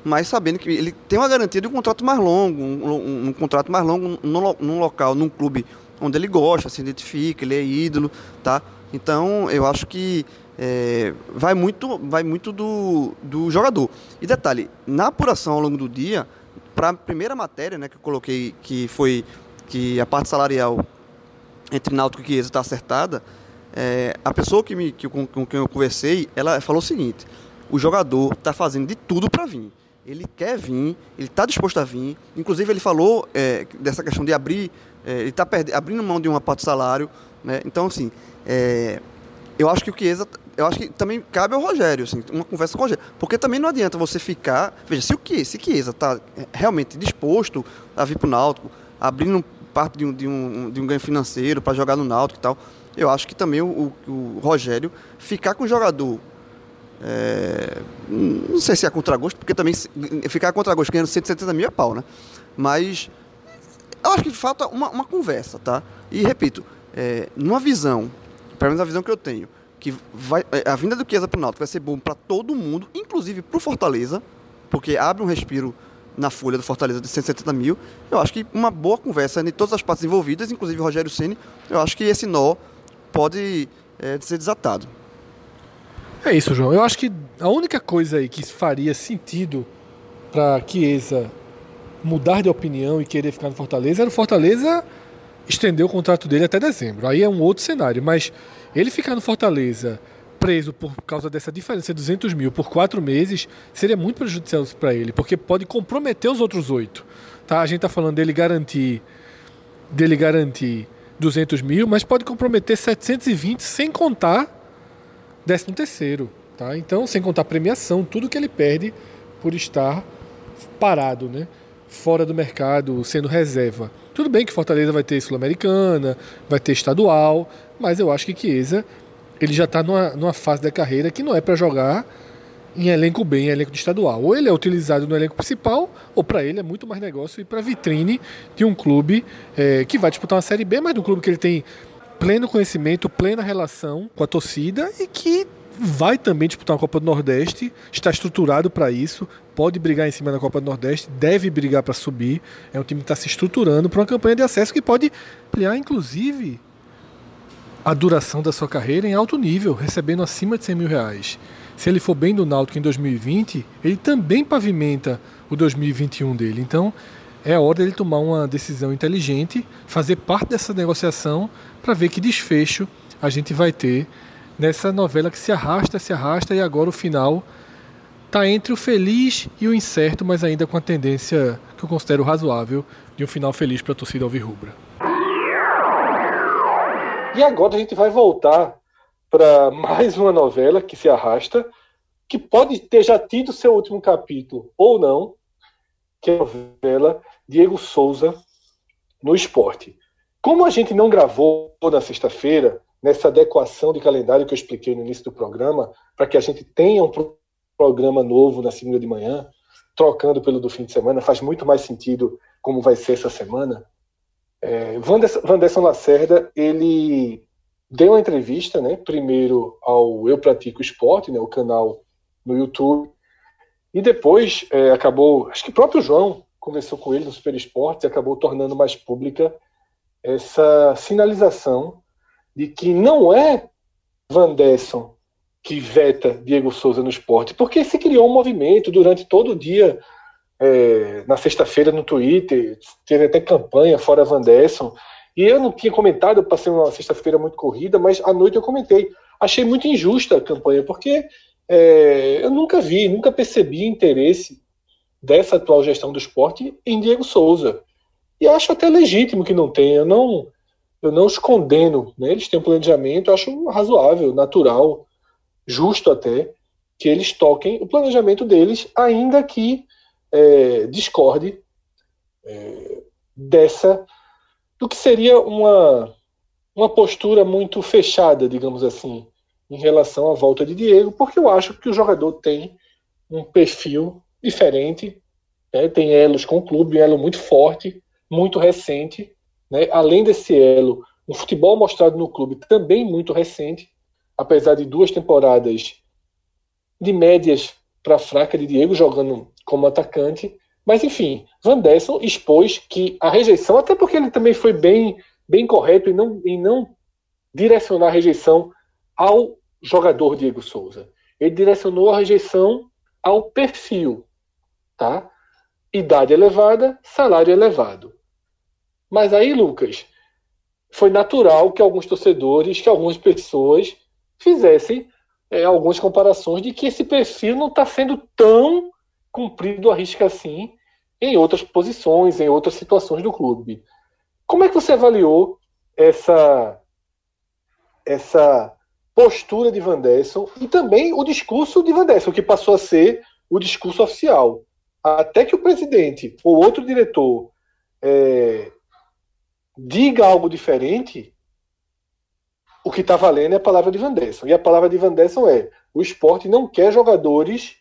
mas sabendo que ele tem uma garantia de um contrato mais longo, um, um, um contrato mais longo num, num, local, num clube onde ele gosta, se identifica, ele é ídolo, tá? Então, eu acho que é, vai muito, vai muito do, do jogador. E detalhe, na apuração ao longo do dia, para a primeira matéria, né, que eu coloquei, que foi que a parte salarial entre Náutico e Chiesa está acertada, é, a pessoa que me, que, com, com quem eu conversei, ela falou o seguinte: o jogador está fazendo de tudo para vir. Ele quer vir, ele está disposto a vir. Inclusive, ele falou é, dessa questão de abrir, é, ele está abrindo mão de uma parte do salário. Né? Então, assim, é, eu acho que o Chiesa, eu acho que também cabe ao Rogério, assim, uma conversa com o Rogério. Porque também não adianta você ficar. Veja, se o Chiesa, se Chiesa está realmente disposto a vir para o Náutico, abrindo parte de um, de um, de um ganho financeiro para jogar no Náutico e tal eu acho que também o, o Rogério ficar com o jogador. É, não sei se é contragosto, porque também ficar a contragosto ganhando 170 mil é pau, né? Mas eu acho que falta uma, uma conversa, tá? E repito, é, numa visão, pelo menos a visão que eu tenho, que vai, é, a vinda do Chiesa para o Náutico vai ser bom para todo mundo, inclusive para o Fortaleza, porque abre um respiro na folha do Fortaleza de 170 mil. Eu acho que uma boa conversa entre todas as partes envolvidas, inclusive o Rogério Ceni, eu acho que esse nó pode é, ser desatado. É isso, João. Eu acho que a única coisa aí que faria sentido para Chiesa mudar de opinião e querer ficar no Fortaleza era o Fortaleza estender o contrato dele até dezembro. Aí é um outro cenário. Mas ele ficar no Fortaleza preso por causa dessa diferença de 200 mil por quatro meses seria muito prejudicial para ele, porque pode comprometer os outros oito. Tá? A gente está falando dele garantir, dele garantir 200 mil, mas pode comprometer 720 sem contar 13 terceiro, tá? Então, sem contar premiação, tudo que ele perde por estar parado, né? Fora do mercado, sendo reserva. Tudo bem que Fortaleza vai ter Sul-Americana, vai ter estadual, mas eu acho que Chiesa ele já está numa, numa fase da carreira que não é para jogar em elenco B, em elenco de estadual. Ou ele é utilizado no elenco principal, ou para ele é muito mais negócio ir para a vitrine de um clube é, que vai disputar uma Série B, mas de um clube que ele tem pleno conhecimento, plena relação com a torcida e que vai também disputar uma Copa do Nordeste, está estruturado para isso, pode brigar em cima da Copa do Nordeste, deve brigar para subir. É um time que está se estruturando para uma campanha de acesso que pode ampliar, inclusive, a duração da sua carreira em alto nível, recebendo acima de 100 mil reais se ele for bem do Náutico em 2020, ele também pavimenta o 2021 dele. Então, é hora dele tomar uma decisão inteligente, fazer parte dessa negociação para ver que desfecho a gente vai ter nessa novela que se arrasta, se arrasta e agora o final está entre o feliz e o incerto, mas ainda com a tendência que eu considero razoável de um final feliz para a torcida alvirrubra. E agora a gente vai voltar para mais uma novela que se arrasta, que pode ter já tido seu último capítulo ou não, que é a novela Diego Souza no esporte. Como a gente não gravou na sexta-feira, nessa adequação de calendário que eu expliquei no início do programa, para que a gente tenha um programa novo na segunda de manhã, trocando pelo do fim de semana, faz muito mais sentido como vai ser essa semana. É, Vanderson Lacerda, ele deu uma entrevista, né, primeiro ao Eu Pratico Esporte, né, o canal no YouTube, e depois é, acabou, acho que o próprio João conversou com ele no Super Esporte e acabou tornando mais pública essa sinalização de que não é Vandesson que veta Diego Souza no esporte, porque se criou um movimento durante todo o dia, é, na sexta-feira no Twitter, teve até campanha fora Vandesson, E eu não tinha comentado, eu passei uma sexta-feira muito corrida, mas à noite eu comentei. Achei muito injusta a campanha, porque é, eu nunca vi, nunca percebi interesse dessa atual gestão do esporte em Diego Souza. E acho até legítimo que não tenha. Eu não, eu não os condeno. Né? Eles têm um planejamento, acho razoável, natural, justo até, que eles toquem o planejamento deles, ainda que é, discorde é, dessa do que seria uma, uma postura muito fechada, digamos assim, em relação à volta de Diego, porque eu acho que o jogador tem um perfil diferente, né? tem elos com o clube, um elo muito forte, muito recente, né? além desse elo, um futebol mostrado no clube também muito recente, apesar de duas temporadas de médias para fraca de Diego jogando como atacante, mas enfim, Van Dessen expôs que a rejeição, até porque ele também foi bem, bem correto em não, em não direcionar a rejeição ao jogador Diego Souza. Ele direcionou a rejeição ao perfil, tá? Idade elevada, salário elevado. Mas aí, Lucas, foi natural que alguns torcedores, que algumas pessoas fizessem é, algumas comparações de que esse perfil não está sendo tão cumprido a risca assim em outras posições, em outras situações do clube. Como é que você avaliou essa essa postura de Van Desson e também o discurso de Van Desson, que passou a ser o discurso oficial. Até que o presidente ou outro diretor é, diga algo diferente, o que está valendo é a palavra de Van Desson. E a palavra de Van Desson é: o esporte não quer jogadores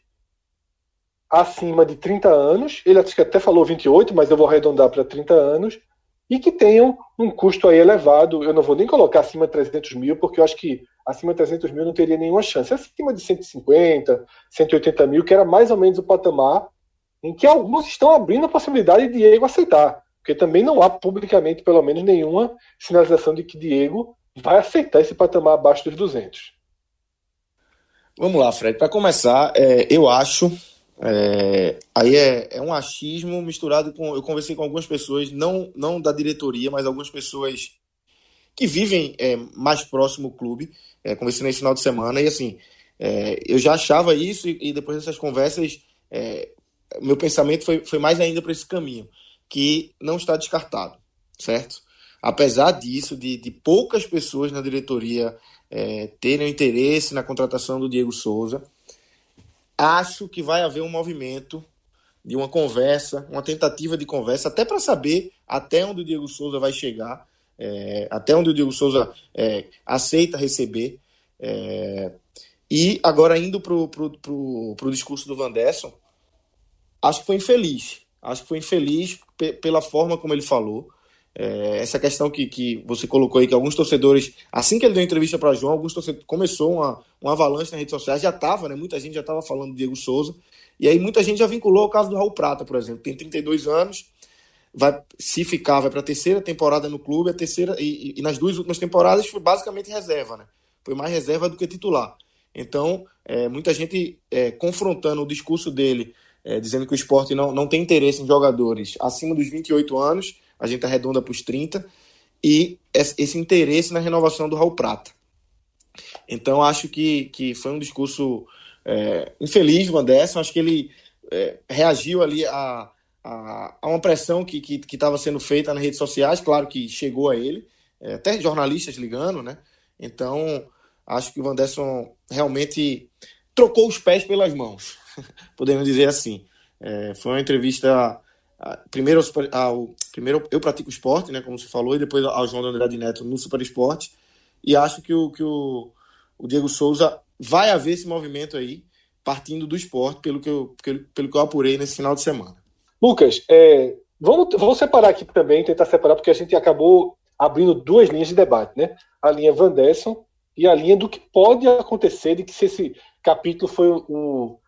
acima de 30 anos, ele até falou 28, mas eu vou arredondar para 30 anos, e que tenham um custo aí elevado. Eu não vou nem colocar acima de 300 mil, porque eu acho que acima de 300 mil não teria nenhuma chance. Acima de 150, 180 mil, que era mais ou menos o patamar em que alguns estão abrindo a possibilidade de Diego aceitar. Porque também não há publicamente, pelo menos, nenhuma sinalização de que Diego vai aceitar esse patamar abaixo dos 200. Vamos lá, Fred. Para começar, é, eu acho é, aí é, é, um achismo misturado com. Eu conversei com algumas pessoas, não, não da diretoria, mas algumas pessoas que vivem é, mais próximo do clube. É, conversei nesse final de semana e assim, é, eu já achava isso e, e depois dessas conversas, meu pensamento foi, foi mais ainda para esse caminho, que não está descartado, certo? Apesar disso, de, de poucas pessoas na diretoria terem interesse na contratação do Diego Souza acho que vai haver um movimento de uma conversa, uma tentativa de conversa, até para saber até onde o Diego Souza vai chegar, é, até onde o Diego Souza é, aceita receber. É, e agora indo para o discurso do Van Desson, acho que foi infeliz. Acho que foi infeliz pela forma como ele falou. É, essa questão que, que você colocou aí, que alguns torcedores, assim que ele deu entrevista para João, alguns torcedores começou uma, uma avalanche nas redes sociais, já estava, né? Muita gente já estava falando do Diego Souza, e aí muita gente já vinculou o caso do Raul Prata, por exemplo, tem 32 anos, vai se ficar, vai para a terceira temporada no clube, a terceira e, e, nas duas últimas temporadas foi basicamente reserva, né? Foi mais reserva do que titular. Então, é, muita gente é, confrontando o discurso dele, é, dizendo que o esporte não, não tem interesse em jogadores acima dos 28 anos a gente arredonda para os 30, e esse interesse na renovação do Raul Prata. Então, acho que, que foi um discurso é, infeliz do Anderson, acho que ele é, reagiu ali a, a, a, uma pressão que estava sendo feita nas redes sociais, claro que chegou a ele, é, até jornalistas ligando, né? Então, acho que o Vanderson realmente trocou os pés pelas mãos, podemos dizer assim. É, foi uma entrevista primeiro, ao, primeiro eu pratico esporte, né, como você falou, e depois ao João Andrade Neto no Super Esporte. E acho que o, que o, o Diego Souza vai haver esse movimento aí, partindo do esporte, pelo que eu, pelo, pelo que eu apurei nesse final de semana. Lucas, é, vamos, vamos separar aqui também, tentar separar, porque a gente acabou abrindo duas linhas de debate, né? A linha Van Desson e a linha do que pode acontecer, de que se esse capítulo foi o,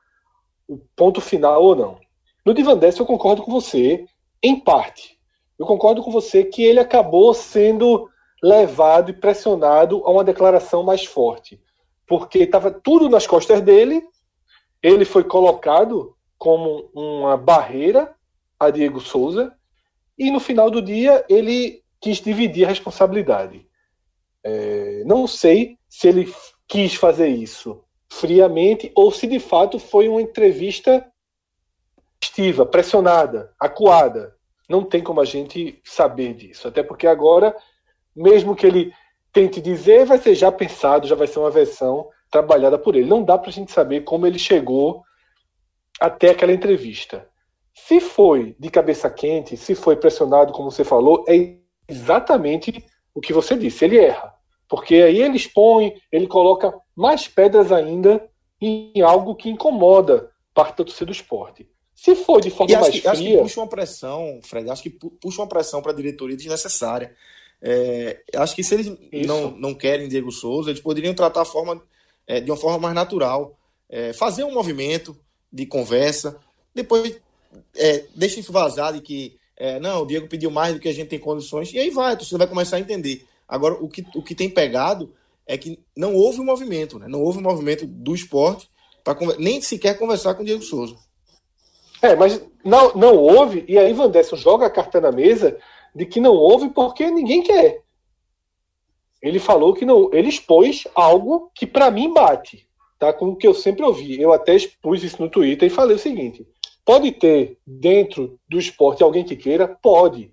o ponto final ou não. No Divan eu concordo com você, em parte. Eu concordo com você que ele acabou sendo levado e pressionado a uma declaração mais forte. Porque estava tudo nas costas dele, ele foi colocado como uma barreira a Diego Souza, e no final do dia ele quis dividir a responsabilidade. É, não sei se ele quis fazer isso friamente ou se de fato foi uma entrevista estiva, pressionada, acuada. Não tem como a gente saber disso. Até porque agora, mesmo que ele tente dizer, vai ser já pensado, já vai ser uma versão trabalhada por ele. Não dá para a gente saber como ele chegou até aquela entrevista. Se foi de cabeça quente, se foi pressionado, como você falou, é exatamente o que você disse. Ele erra. Porque aí ele expõe, ele coloca mais pedras ainda em algo que incomoda parte da torcida do esporte. Se for de forma mais que, fria. Acho que puxa uma pressão, Fred, acho que puxa uma pressão para a diretoria desnecessária. É, acho que se eles não, não querem Diego Souza, eles poderiam tratar a forma, é, de uma forma mais natural. É, fazer um movimento de conversa, depois é, deixa isso vazar de que é, não, o Diego pediu mais do que a gente tem condições, e aí vai, você vai começar a entender. Agora, o que, o que tem pegado é que não houve um movimento, né? não houve um movimento do esporte para nem sequer conversar com o Diego Souza. É, mas não, não houve, e aí Van Desson joga a carta na mesa de que não houve porque ninguém quer. Ele falou que não, ele expôs algo que para mim bate, tá? Com o que eu sempre ouvi. Eu até expus isso no Twitter e falei o seguinte: pode ter dentro do esporte alguém que queira, pode.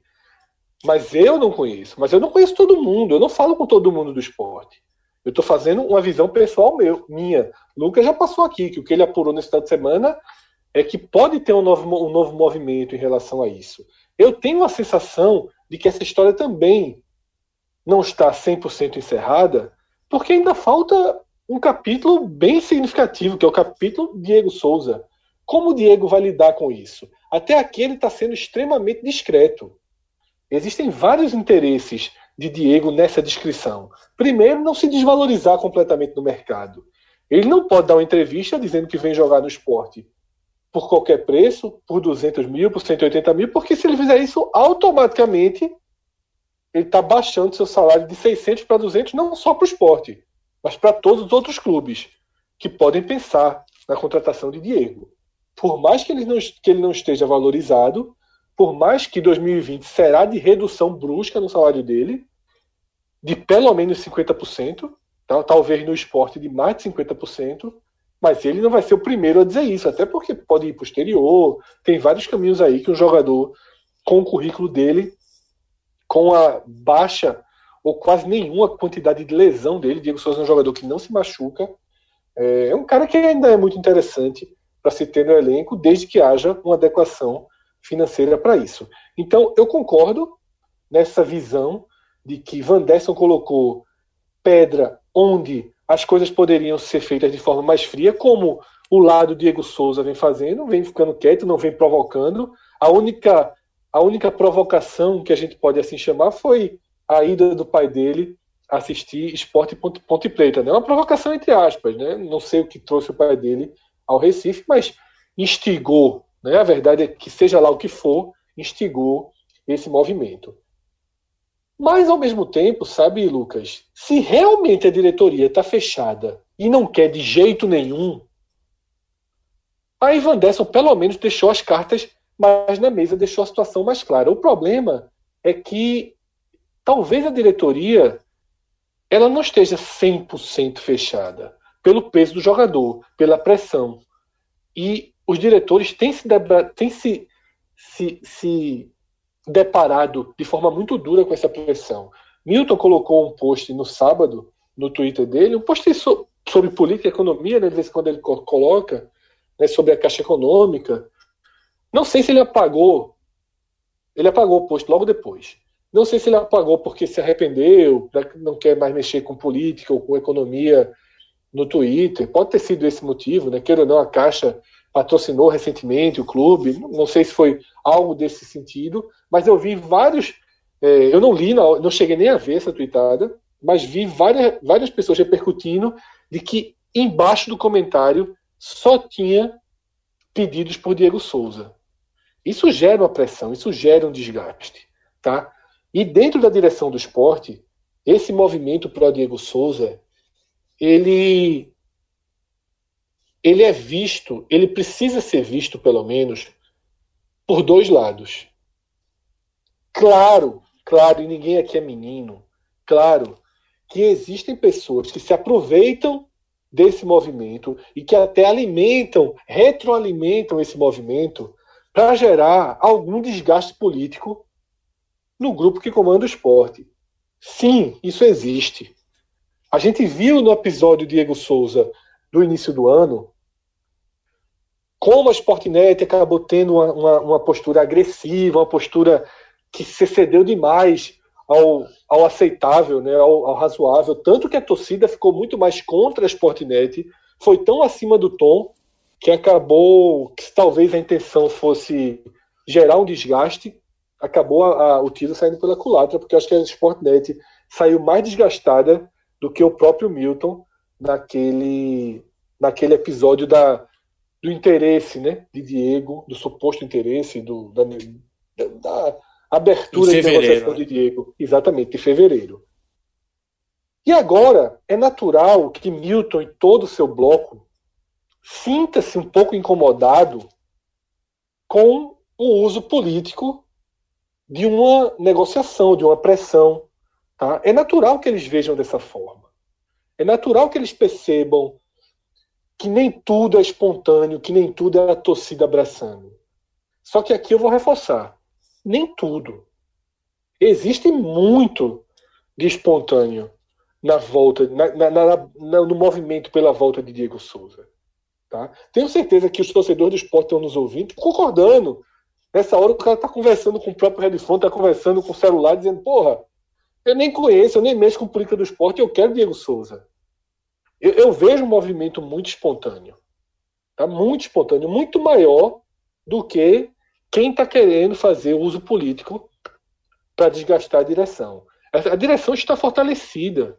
Mas eu não conheço. Mas eu não conheço todo mundo. Eu não falo com todo mundo do esporte. Eu estou fazendo uma visão pessoal meu, minha. Lucas já passou aqui, que o que ele apurou nesse final de semana é que pode ter um novo, um novo movimento em relação a isso. Eu tenho a sensação de que essa história também não está 100% encerrada, porque ainda falta um capítulo bem significativo, que é o capítulo Diego Souza. Como o Diego vai lidar com isso? Até aqui ele está sendo extremamente discreto. Existem vários interesses de Diego nessa descrição. Primeiro, não se desvalorizar completamente no mercado. Ele não pode dar uma entrevista dizendo que vem jogar no esporte por qualquer preço, por 200 mil, por 180 mil, porque se ele fizer isso, automaticamente ele está baixando seu salário de 600 para 200, não só para o esporte, mas para todos os outros clubes que podem pensar na contratação de Diego. Por mais que ele não, que ele não esteja valorizado, por mais que 2020 será de redução brusca no salário dele, de pelo menos 50%, tá? talvez no esporte de mais de 50%, mas ele não vai ser o primeiro a dizer isso, até porque pode ir posterior, tem vários caminhos aí que um jogador com o currículo dele, com a baixa ou quase nenhuma quantidade de lesão dele, Diego Souza é um jogador que não se machuca, é um cara que ainda é muito interessante para se ter no elenco, desde que haja uma adequação financeira para isso. Então, eu concordo nessa visão de que Van Desson colocou pedra onde as coisas poderiam ser feitas de forma mais fria, como o lado Diego Souza vem fazendo, vem ficando quieto, não vem provocando. A única, a única provocação que a gente pode assim chamar foi a ida do pai dele assistir Esporte Ponte, Ponte Preta. Né? Uma provocação entre aspas, né? Não sei o que trouxe o pai dele ao Recife, mas instigou, né? A verdade é que seja lá o que for, instigou esse movimento. Mas, ao mesmo tempo, sabe, Lucas, se realmente a diretoria está fechada e não quer de jeito nenhum, a Ivan Desson pelo menos deixou as cartas mais na mesa, deixou a situação mais clara. O problema é que talvez a diretoria ela não esteja 100% fechada pelo peso do jogador, pela pressão. E os diretores têm se, têm se, se, se deparado de forma muito dura com essa pressão. Milton colocou um post no sábado no Twitter dele, um post sobre política e economia, né, de vez em quando ele coloca, né, sobre a Caixa Econômica. Não sei se ele apagou, ele apagou o post logo depois. Não sei se ele apagou porque se arrependeu, não quer mais mexer com política ou com economia no Twitter. Pode ter sido esse motivo, né? Queira ou não, a Caixa patrocinou recentemente o clube. Não sei se foi algo desse sentido, mas eu vi vários. É, eu não li, não, não cheguei nem a ver essa tweetada, mas vi várias, várias pessoas repercutindo de que embaixo do comentário só tinha pedidos por Diego Souza. Isso gera uma pressão, isso gera um desgaste. Tá? E dentro da direção do esporte, esse movimento pro Diego Souza, ele ele é visto, ele precisa ser visto, pelo menos, por dois lados. Claro, claro, e ninguém aqui é menino, claro que existem pessoas que se aproveitam desse movimento e que até alimentam, retroalimentam esse movimento para gerar algum desgaste político no grupo que comanda o esporte. Sim, isso existe. A gente viu no episódio Diego Souza do início do ano como a Sportnet acabou tendo uma, uma, uma postura agressiva, uma postura que se cedeu demais ao, ao aceitável, né, ao, ao, razoável, tanto que a torcida ficou muito mais contra a Sportnet, foi tão acima do tom que acabou que talvez a intenção fosse gerar um desgaste, acabou a, a, o tiro saindo pela culatra, porque eu acho que a Sportnet saiu mais desgastada do que o próprio Milton naquele, naquele episódio da, do interesse né, de Diego, do suposto interesse, do, da, da abertura de negociação de Diego. Exatamente, de fevereiro. E agora, é natural que Milton e todo o seu bloco sinta-se um pouco incomodado com o uso político de uma negociação, de uma pressão. Tá? É natural que eles vejam dessa forma. É natural que eles percebam que nem tudo é espontâneo, que nem tudo é a torcida abraçando. Só que aqui eu vou reforçar: nem tudo. Existe muito de espontâneo na volta, na, na, na, no movimento pela volta de Diego Souza. Tá? Tenho certeza que os torcedores do esporte estão nos ouvindo, concordando. Nessa hora o cara está conversando com o próprio headphone, está conversando com o celular, dizendo, porra, eu nem conheço, eu nem mexo com política do esporte, eu quero Diego Souza. Eu, eu vejo um movimento muito espontâneo. Tá? Muito espontâneo, muito maior do que quem está querendo fazer uso político para desgastar a direção. A direção está fortalecida.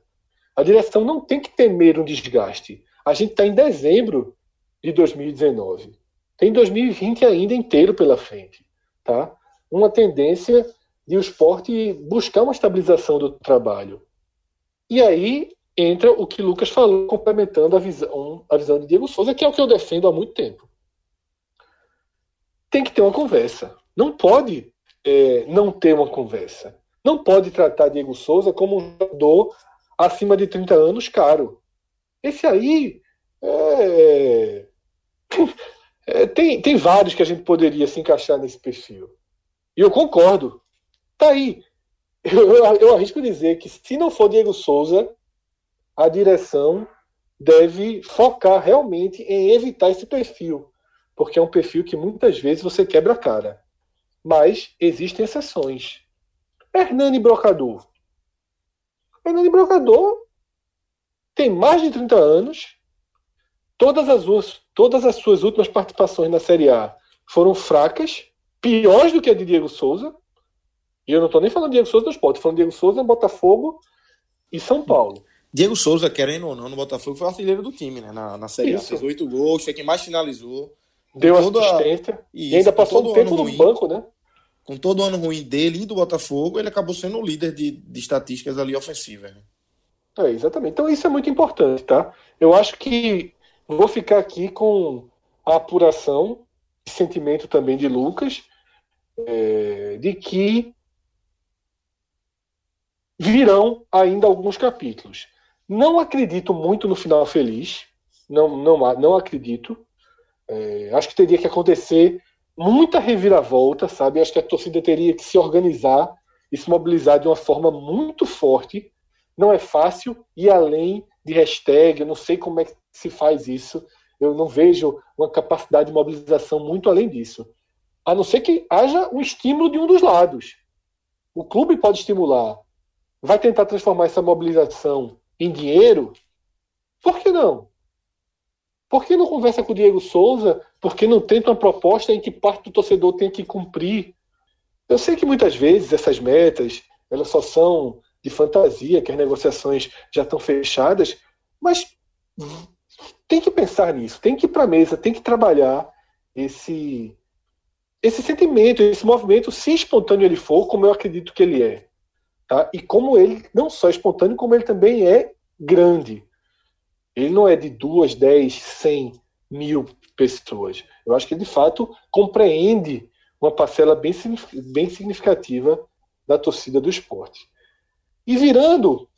A direção não tem que temer um desgaste. A gente está em dezembro de 2019. Tem 2020 ainda inteiro pela frente. Tá? Uma tendência de o esporte buscar uma estabilização do trabalho. E aí entra o que Lucas falou, complementando a visão, a visão de Diego Souza, que é o que eu defendo há muito tempo. Tem que ter uma conversa. Não pode é, não ter uma conversa. Não pode tratar Diego Souza como um jogador acima de 30 anos caro. Esse aí é, é, tem, tem vários que a gente poderia se encaixar nesse perfil. E eu concordo. Tá aí. Eu, eu, eu arrisco dizer que se não for Diego Souza, a direção deve focar realmente em evitar esse perfil, porque é um perfil que muitas vezes você quebra a cara. Mas existem exceções. Hernani Brocador. Hernani Brocador tem mais de 30 anos. Todas as, suas, todas as suas últimas participações na Série A foram fracas, piores do que a de Diego Souza. E eu não estou nem falando de Diego Souza no esporte, estou falando de Diego Souza, Botafogo e São Paulo. Diego Souza, querendo ou não, no Botafogo foi o artilheiro do time, né? Na, na Série A. Fez oito gols, foi quem mais finalizou. Deu assistência. A... Isso, e ainda passou um tempo no ruim, banco, né? Com todo o ano ruim dele e do Botafogo, ele acabou sendo o líder de, de estatísticas ali ofensivas. Né? É, exatamente. Então isso é muito importante, tá? Eu acho que vou ficar aqui com a apuração, sentimento também de Lucas, é, de que virão ainda alguns capítulos. Não acredito muito no final feliz. Não, não, não acredito. É, acho que teria que acontecer muita reviravolta, sabe? Acho que a torcida teria que se organizar e se mobilizar de uma forma muito forte. Não é fácil ir além de hashtag. Eu não sei como é que se faz isso. Eu não vejo uma capacidade de mobilização muito além disso. A não ser que haja um estímulo de um dos lados. O clube pode estimular. Vai tentar transformar essa mobilização em dinheiro, por que não? Por que não conversa com o Diego Souza? Por que não tenta uma proposta em que parte do torcedor tem que cumprir? Eu sei que muitas vezes essas metas elas só são de fantasia, que as negociações já estão fechadas, mas tem que pensar nisso, tem que ir para a mesa, tem que trabalhar esse esse sentimento, esse movimento, se espontâneo ele for, como eu acredito que ele é. Tá? E como ele não só é espontâneo, como ele também é grande. Ele não é de duas, dez, cem mil pessoas. Eu acho que ele, de fato, compreende uma parcela bem, bem significativa da torcida do esporte. E virando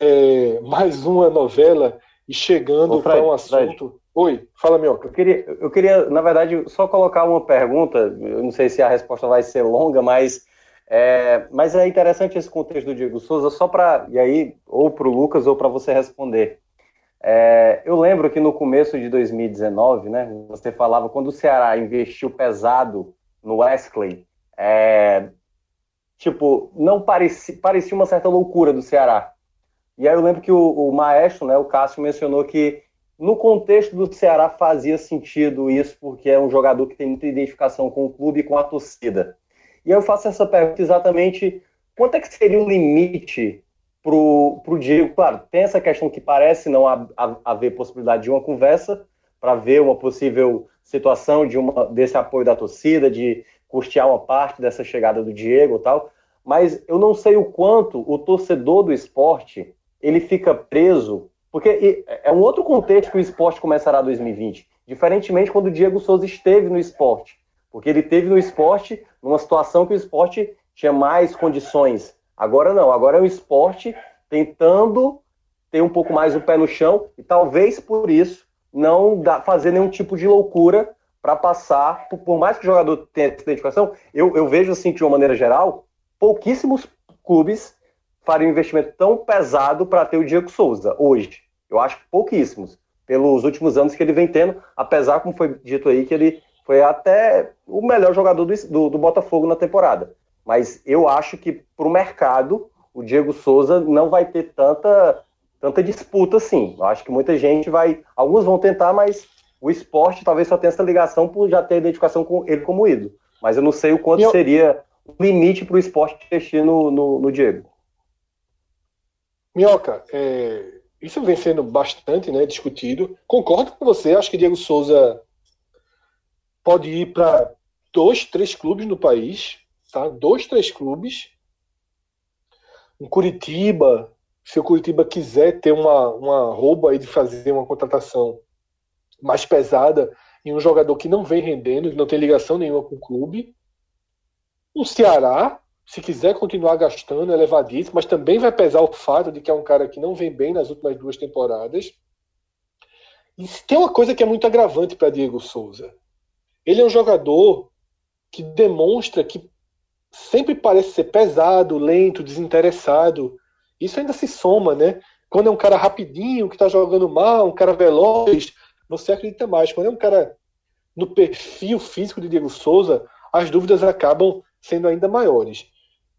é, mais uma novela e chegando para um assunto. Fred. Oi, fala, Mioca. Eu queria, eu queria, na verdade, só colocar uma pergunta. Eu não sei se a resposta vai ser longa, mas é, mas é interessante esse contexto do Diego Souza, só para. E aí, ou para o Lucas ou para você responder. É, eu lembro que no começo de 2019, né, você falava quando o Ceará investiu pesado no Wesley, é, tipo, não parecia, parecia uma certa loucura do Ceará. E aí eu lembro que o, o maestro, né, o Cássio, mencionou que no contexto do Ceará fazia sentido isso, porque é um jogador que tem muita identificação com o clube e com a torcida. E eu faço essa pergunta exatamente: quanto é que seria o limite para o Diego? Claro, tem essa questão que parece não haver possibilidade de uma conversa para ver uma possível situação de uma, desse apoio da torcida, de custear uma parte dessa chegada do Diego e tal. Mas eu não sei o quanto o torcedor do esporte ele fica preso, porque é um outro contexto que o esporte começará 2020, diferentemente quando o Diego Souza esteve no esporte, porque ele teve no esporte numa situação que o esporte tinha mais condições. Agora não, agora é o esporte tentando ter um pouco mais o pé no chão e talvez por isso não dá, fazer nenhum tipo de loucura para passar, por, por, mais que o jogador tenha essa identificação, eu, eu vejo assim de uma maneira geral, pouquíssimos clubes faria um investimento tão pesado para ter o Diego Souza hoje. Eu acho pouquíssimos, pelos últimos anos que ele vem tendo, apesar, como foi dito aí, que ele foi até o melhor jogador do, do, do Botafogo na temporada. Mas eu acho que para o mercado, o Diego Souza não vai ter tanta, tanta disputa assim. Eu acho que muita gente vai. Alguns vão tentar, mas o esporte talvez só tenha essa ligação por já ter identificação com ele como ídolo. Mas eu não sei o quanto eu... seria o limite para o esporte investir no, no, no Diego. Minhoca, é, isso vem sendo bastante né, discutido. Concordo com você, acho que Diego Souza pode ir para dois, três clubes no país, tá? Dois, três clubes. Um Curitiba, se o Curitiba quiser ter uma, uma rouba aí de fazer uma contratação mais pesada em um jogador que não vem rendendo, que não tem ligação nenhuma com o clube. Um Ceará, se quiser continuar gastando, é elevadíssimo, mas também vai pesar o fato de que é um cara que não vem bem nas últimas duas temporadas. E tem uma coisa que é muito agravante para Diego Souza. Ele é um jogador que demonstra que sempre parece ser pesado, lento, desinteressado. Isso ainda se soma, né? Quando é um cara rapidinho, que está jogando mal, um cara veloz, você acredita mais. Quando é um cara no perfil físico de Diego Souza, as dúvidas acabam sendo ainda maiores.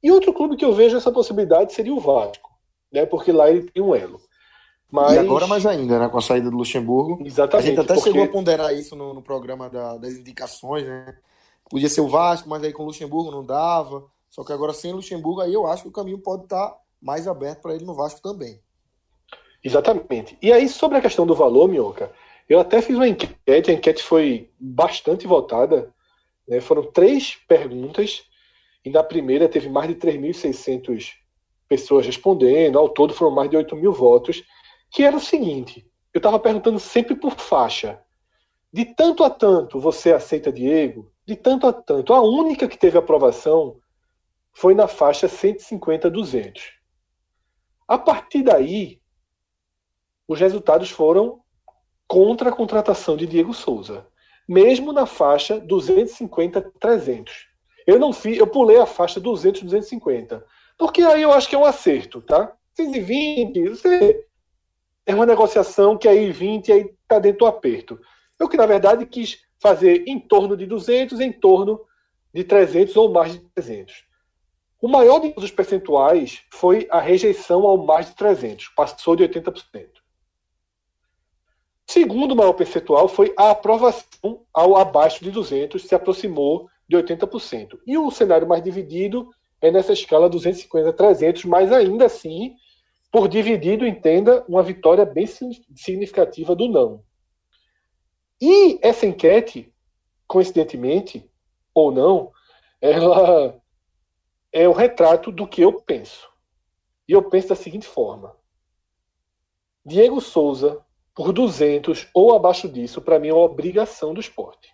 E outro clube que eu vejo essa possibilidade seria o Vasco, né? Porque lá ele tem um elo. Mas... E agora mais ainda, né? Com a saída do Luxemburgo. Exatamente. A gente até porque... chegou a ponderar isso no, no programa da, das indicações, né? Podia ser o Vasco, mas aí com o Luxemburgo não dava. Só que agora sem o Luxemburgo, aí eu acho que o caminho pode estar mais aberto para ele no Vasco também. Exatamente. E aí, sobre a questão do valor, Minhoca, eu até fiz uma enquete, a enquete foi bastante votada. Né? Foram três perguntas e na primeira teve mais de 3.600 pessoas respondendo, ao todo foram mais de 8 mil votos, que era o seguinte: eu estava perguntando sempre por faixa. De tanto a tanto você aceita Diego? De tanto a tanto. A única que teve aprovação foi na faixa 150-200. A partir daí, os resultados foram contra a contratação de Diego Souza, mesmo na faixa 250-300. Eu não fiz, eu pulei a faixa 200, 250. Porque aí eu acho que é um acerto, tá? 120, você é uma negociação que aí 20 aí tá dentro do aperto. Eu que na verdade quis fazer em torno de 200, em torno de 300 ou mais de 300. O maior dos percentuais foi a rejeição ao mais de 300, passou de 80%. Segundo maior percentual foi a aprovação ao abaixo de 200, se aproximou de 80%. E o cenário mais dividido é nessa escala 250 300, mas ainda assim, por dividido, entenda uma vitória bem significativa do não. E essa enquete, coincidentemente ou não, ela é o retrato do que eu penso. E eu penso da seguinte forma: Diego Souza, por 200 ou abaixo disso, para mim é uma obrigação do esporte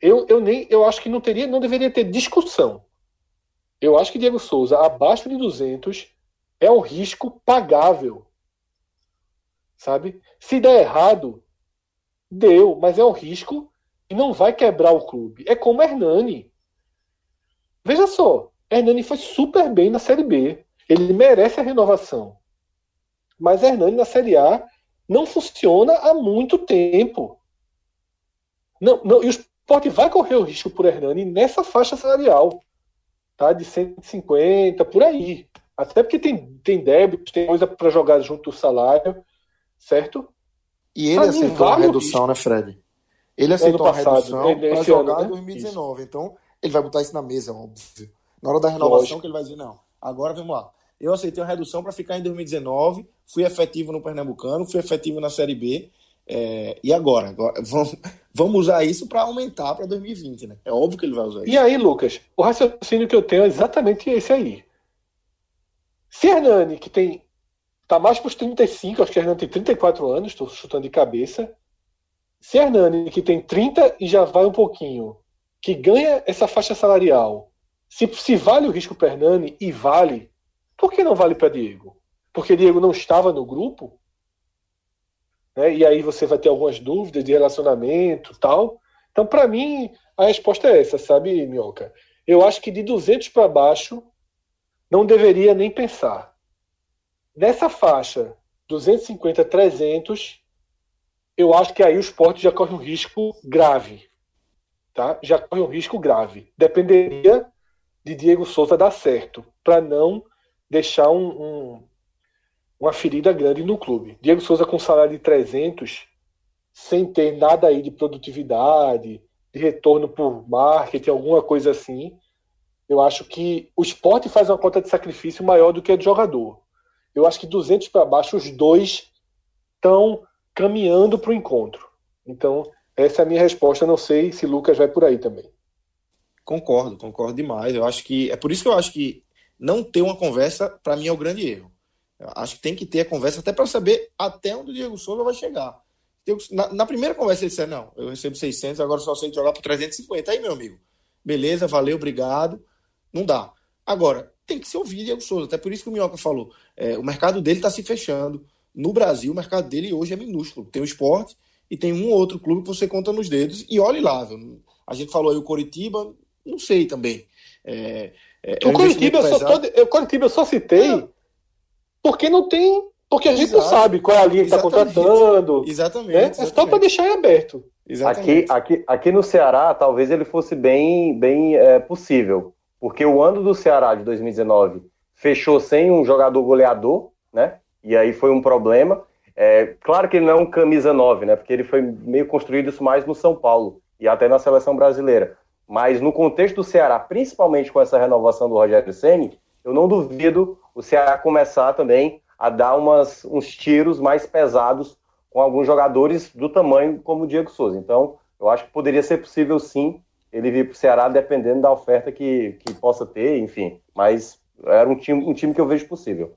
eu, eu nem eu acho que não teria, não deveria ter discussão. Eu acho que Diego Souza, abaixo de 200, é um risco pagável. Sabe? Se der errado, deu, mas é um risco e não vai quebrar o clube. É como Hernani. Veja só, Hernani foi super bem na Série B. Ele merece a renovação. Mas Hernani na Série A não funciona há muito tempo. Não, não, e o Sport vai correr o risco por Hernani nessa faixa salarial. Tá? De 150, por aí. Até porque tem, tem débitos, tem coisa para jogar junto do salário, certo? E ele aceitou a redução, né, Fred? Ele aceitou a redução para jogar ano, em né? 2019. Então, ele vai botar isso na mesa, óbvio. Na hora da renovação, Lógico. que ele vai dizer, não, agora vamos lá. Eu aceitei uma redução para ficar em 2019, fui efetivo no Pernambucano, fui efetivo na Série B. é, e agora? agora vamos, vamos usar isso para aumentar para 2020, né? É óbvio que ele vai usar isso. E aí, Lucas, o raciocínio que eu tenho é exatamente esse aí. Se Hernani, que tem. tá mais para os 35, acho que Hernani tem 34 anos, estou chutando de cabeça. Se Hernani, que tem 30 e já vai um pouquinho, que ganha essa faixa salarial, se, se vale o risco para Hernani e vale, por que não vale para Diego? Porque Diego não estava no grupo? Né? E aí você vai ter algumas dúvidas de relacionamento tal. Então, para mim, a resposta é essa, sabe, Minhoca? Eu acho que de 200 para baixo, não deveria nem pensar. Nessa faixa, 250, 300, eu acho que aí o esporte já corre um risco grave. Tá? Já corre um risco grave. Dependeria de Diego Souza dar certo, para não deixar um, um, uma ferida grande no clube. Diego Souza com salário de 300, sem ter nada aí de produtividade, de retorno por marketing, alguma coisa assim, eu acho que o esporte faz uma conta de sacrifício maior do que a de jogador. Eu acho que 200 para baixo, os dois estão caminhando para o encontro. Então, essa é a minha resposta. Não sei se Lucas vai por aí também. Concordo, concordo demais. Eu acho que é por isso que eu acho que não ter uma conversa para mim é o grande erro. Eu acho que tem que ter a conversa até para saber até onde o Diego Souza vai chegar. Na, na, primeira conversa ele disse: "Não, eu recebo 600, agora só sei jogar por 350". Aí, meu amigo. Beleza, valeu, obrigado. Não dá. Agora, tem que se ouvir Diego Souza. Até por isso que o Minhoca falou. É, o mercado dele está se fechando. No Brasil, o mercado dele hoje é minúsculo. Tem o esporte e tem um ou outro clube que você conta nos dedos. E olhe lá, viu? A gente falou aí o Coritiba, não sei também. É, é, o, Coritiba eu só tô, o Coritiba eu só citei é. porque não tem. Porque a gente Exato. não sabe qual é a linha que está contratando. Exatamente. Né? exatamente. É só para deixar em aberto. Aqui, aqui, aqui no Ceará, talvez ele fosse bem, bem é, possível. Porque o ano do Ceará de 2019 fechou sem um jogador goleador, né? E aí foi um problema. É, claro que ele não é um camisa 9, né? Porque ele foi meio construído isso mais no São Paulo e até na seleção brasileira. Mas no contexto do Ceará, principalmente com essa renovação do Rogério Ceni, eu não duvido o Ceará começar também a dar umas, uns tiros mais pesados com alguns jogadores do tamanho como o Diego Souza. Então, eu acho que poderia ser possível sim ele vir para o Ceará, dependendo da oferta que, que possa ter, enfim. Mas era um time, um time que eu vejo possível.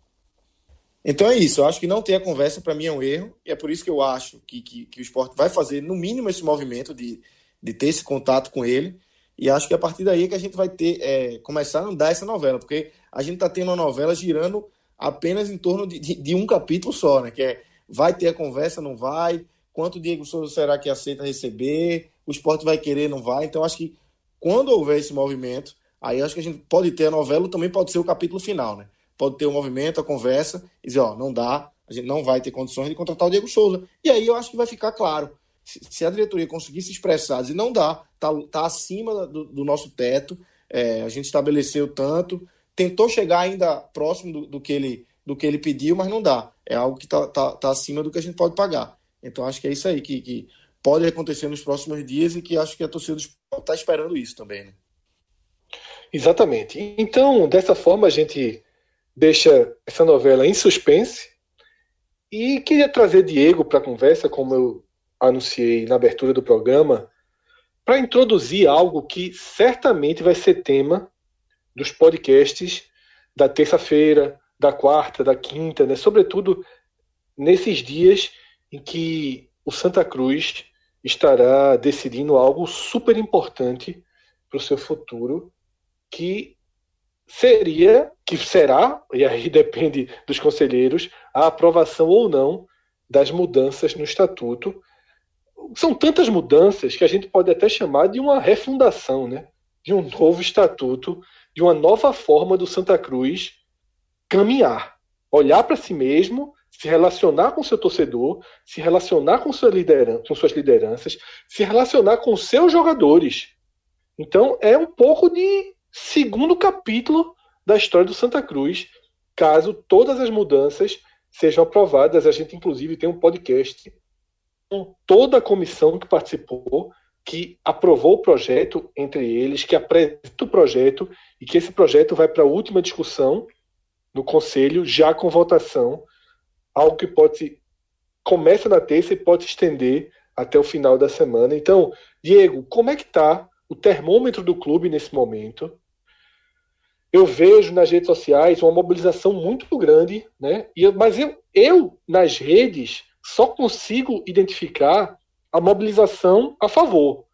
Então é isso, eu acho que não ter a conversa para mim é um erro, e é por isso que eu acho que, que, que, o esporte vai fazer, no mínimo, esse movimento de, de ter esse contato com ele, e acho que a partir daí é que a gente vai ter, é, começar a andar essa novela, porque a gente está tendo uma novela girando apenas em torno de, de, de, um capítulo só, né? Que é vai ter a conversa, não vai, quanto Diego Souza será que aceita receber, o esporte vai querer, não vai. Então acho que quando houver esse movimento, aí acho que a gente pode ter a novela, também pode ser o capítulo final, né? Pode ter o movimento, a conversa, e dizer, ó, não dá, a gente não vai ter condições de contratar o Diego Souza. E aí eu acho que vai ficar claro. Se a diretoria conseguir se expressar, dizer, não dá, tá, tá acima do, do nosso teto, é, a gente estabeleceu tanto, tentou chegar ainda próximo do, do, que ele, do que ele pediu, mas não dá. É algo que está tá, tá acima do que a gente pode pagar. Então acho que é isso aí que, que pode acontecer nos próximos dias e que acho que a torcida está esperando isso também. Né? Exatamente. Então, dessa forma, a gente deixa essa novela em suspense e queria trazer Diego para a conversa, como eu anunciei na abertura do programa, para introduzir algo que certamente vai ser tema dos podcasts da terça-feira, da quarta, da quinta, né? sobretudo nesses dias em que o Santa Cruz estará decidindo algo super importante para o seu futuro, que seria, que será, e aí depende dos conselheiros, a aprovação ou não das mudanças no estatuto. São tantas mudanças que a gente pode até chamar de uma refundação, né? de um novo estatuto, de uma nova forma do Santa Cruz caminhar, olhar para si mesmo, se relacionar com seu torcedor, se relacionar com, sua liderança, com suas lideranças, se relacionar com seus jogadores. Então é um pouco de segundo capítulo da história do Santa Cruz, caso todas as mudanças sejam aprovadas. A gente, inclusive, tem um podcast com toda a comissão que participou, que aprovou o projeto entre eles, que apresenta o projeto e que esse projeto vai para a última discussão no Conselho, já com votação, algo que pode começa na terça e pode se estender até o final da semana. Então, Diego, como é que está o termômetro do clube nesse momento? eu vejo nas redes sociais uma mobilização muito grande, né? E, mas eu, eu, nas redes, só consigo identificar a mobilização a favor.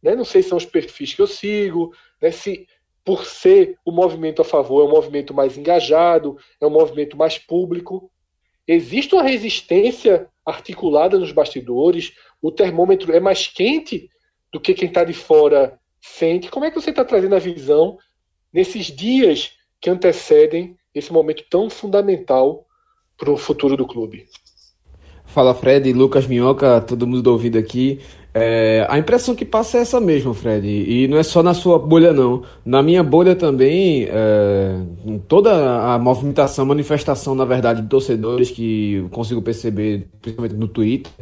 Né? Não sei se são os perfis que eu sigo, né? se por ser o movimento a favor é um movimento mais engajado, é um movimento mais público. Existe uma resistência articulada nos bastidores, o termômetro é mais quente do que quem está de fora sente. Como é que você está trazendo a visão nesses dias que antecedem esse momento tão fundamental para o futuro do clube. Fala Fred, Lucas Minhoca, todo mundo do ouvido aqui. É, a impressão que passa é essa mesmo, Fred. E não é só na sua bolha, não. Na minha bolha também, é, toda a movimentação, manifestação, na verdade, de torcedores que eu consigo perceber, principalmente no Twitter,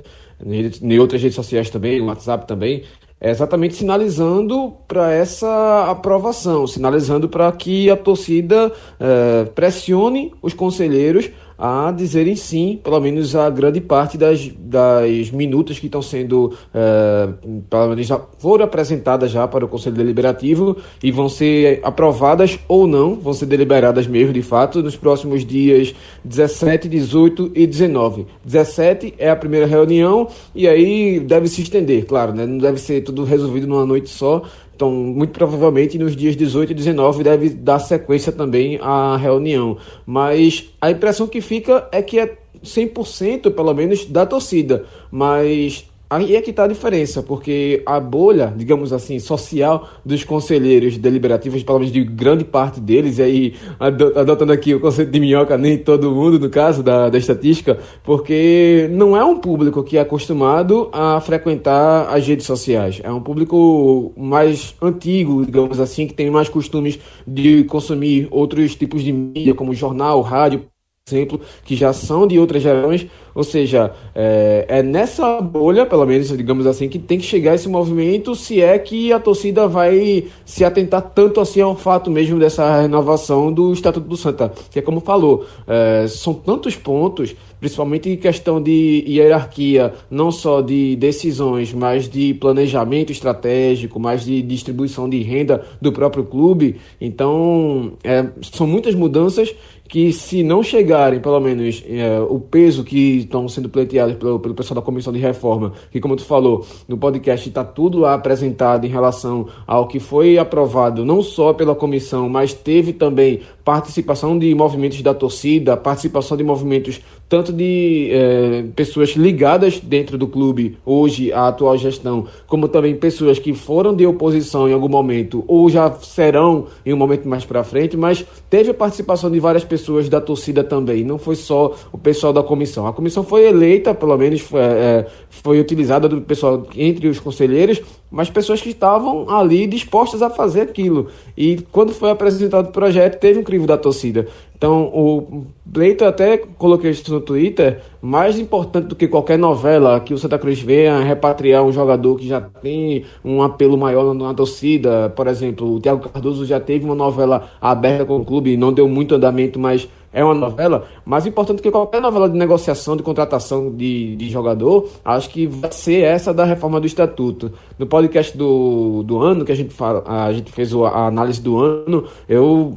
em outras redes sociais também, no WhatsApp também, é exatamente sinalizando para essa aprovação, sinalizando para que a torcida é, pressione os conselheiros a dizerem sim, pelo menos a grande parte das, das minutas que estão sendo, é, pelo menos já foram apresentadas já para o Conselho Deliberativo e vão ser aprovadas ou não, vão ser deliberadas mesmo de fato nos próximos dias 17, 18 e 19. 17 é a primeira reunião e aí deve se estender, claro, né? não deve ser tudo resolvido numa noite só, então, muito provavelmente nos dias 18 e 19 deve dar sequência também à reunião. Mas a impressão que fica é que é 100% pelo menos da torcida. Mas Aí é que está a diferença, porque a bolha, digamos assim, social dos conselheiros deliberativos, pelo menos de grande parte deles, e aí adotando aqui o conceito de minhoca, nem todo mundo, no caso da, da estatística, porque não é um público que é acostumado a frequentar as redes sociais. É um público mais antigo, digamos assim, que tem mais costumes de consumir outros tipos de mídia, como jornal, rádio, exemplo, que já são de outras gerações, ou seja, é, é, nessa bolha, pelo menos, digamos assim, que tem que chegar esse movimento, se é que a torcida vai se atentar tanto assim ao fato mesmo dessa renovação do Estatuto do Santa, que é como falou, é, são tantos pontos, principalmente em questão de hierarquia, não só de decisões, mas de planejamento estratégico, mais de distribuição de renda do próprio clube, então é, são muitas mudanças que se não chegarem, pelo menos, é, o peso que estão sendo pleiteados pelo, pelo pessoal da comissão de reforma, que como tu falou, no podcast está tudo lá apresentado em relação ao que foi aprovado, não só pela comissão, mas teve também participação de movimentos da torcida, participação de movimentos tanto de é, pessoas ligadas dentro do clube hoje à atual gestão, como também pessoas que foram de oposição em algum momento ou já serão em um momento mais para frente, mas teve a participação de várias pessoas da torcida também, não foi só o pessoal da comissão. A comissão foi eleita, pelo menos foi, é, foi utilizada do pessoal entre os conselheiros, mas pessoas que estavam ali dispostas a fazer aquilo. E quando foi apresentado o projeto, teve um crivo da torcida. Então, o Pleito até coloquei isso no Twitter, mais importante do que qualquer novela que o Santa Cruz venha repatriar um jogador que já tem um apelo maior na torcida. Por exemplo, o Thiago Cardoso já teve uma novela aberta com o clube, não deu muito andamento, mas é uma novela, mais importante que qualquer novela de negociação, de contratação de, de jogador, acho que vai ser essa da reforma do estatuto. No podcast do, do ano, que a gente, fala, a gente fez a análise do ano, eu,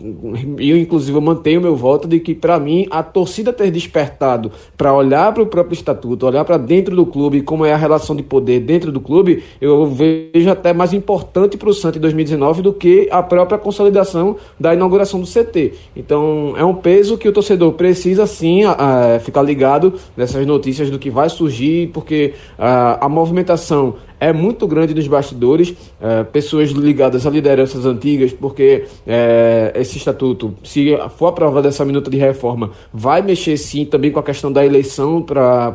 eu inclusive eu mantenho meu voto de que, para mim, a torcida ter despertado para olhar para o próprio estatuto, olhar para dentro do clube, como é a relação de poder dentro do clube, eu vejo até mais importante para o Santos em 2019 do que a própria consolidação da inauguração do CT. Então, é um peso que o torcedor precisa sim a, a ficar ligado nessas notícias do que vai surgir, porque a, a movimentação é muito grande nos bastidores, é, pessoas ligadas a lideranças antigas, porque é, esse estatuto, se for aprovada essa minuta de reforma, vai mexer sim também com a questão da eleição para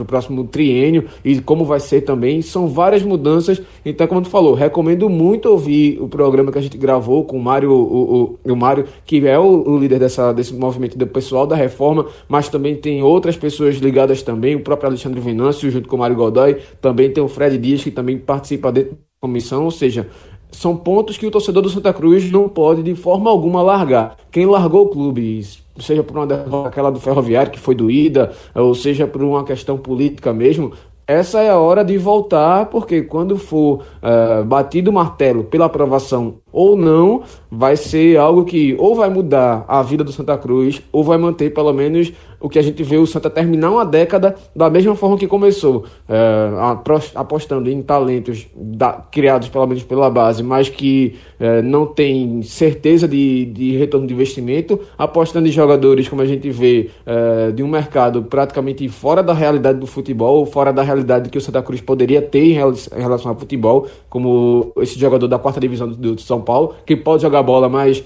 o próximo triênio e como vai ser também. São várias mudanças. Então, como tu falou, recomendo muito ouvir o programa que a gente gravou com o Mário, o, o, o Mário, que é o, o, líder dessa, desse movimento do pessoal da reforma, mas também tem outras pessoas ligadas também, o próprio Alexandre Venâncio, junto com o Mário Godoy, também tem o Fred Dias, que também participa dentro da comissão, ou seja, são pontos que o torcedor do Santa Cruz não pode de forma alguma largar. Quem largou o clube, seja por uma derrota aquela do Ferroviário que foi doída, ou seja por uma questão política mesmo, essa é a hora de voltar, porque quando for uh, batido o martelo pela aprovação ou não, vai ser algo que ou vai mudar a vida do Santa Cruz, ou vai manter pelo menos o que a gente vê o Santa terminar uma década da mesma forma que começou, é, apostando em talentos da, criados pelo menos pela base, mas que é, não tem certeza de, de, retorno de investimento, apostando em jogadores, como a gente vê, é, de um mercado praticamente fora da realidade do futebol, fora da realidade que o Santa Cruz poderia ter em relação ao futebol, como esse jogador da quarta divisão do, do São Paulo, que pode jogar bola, mas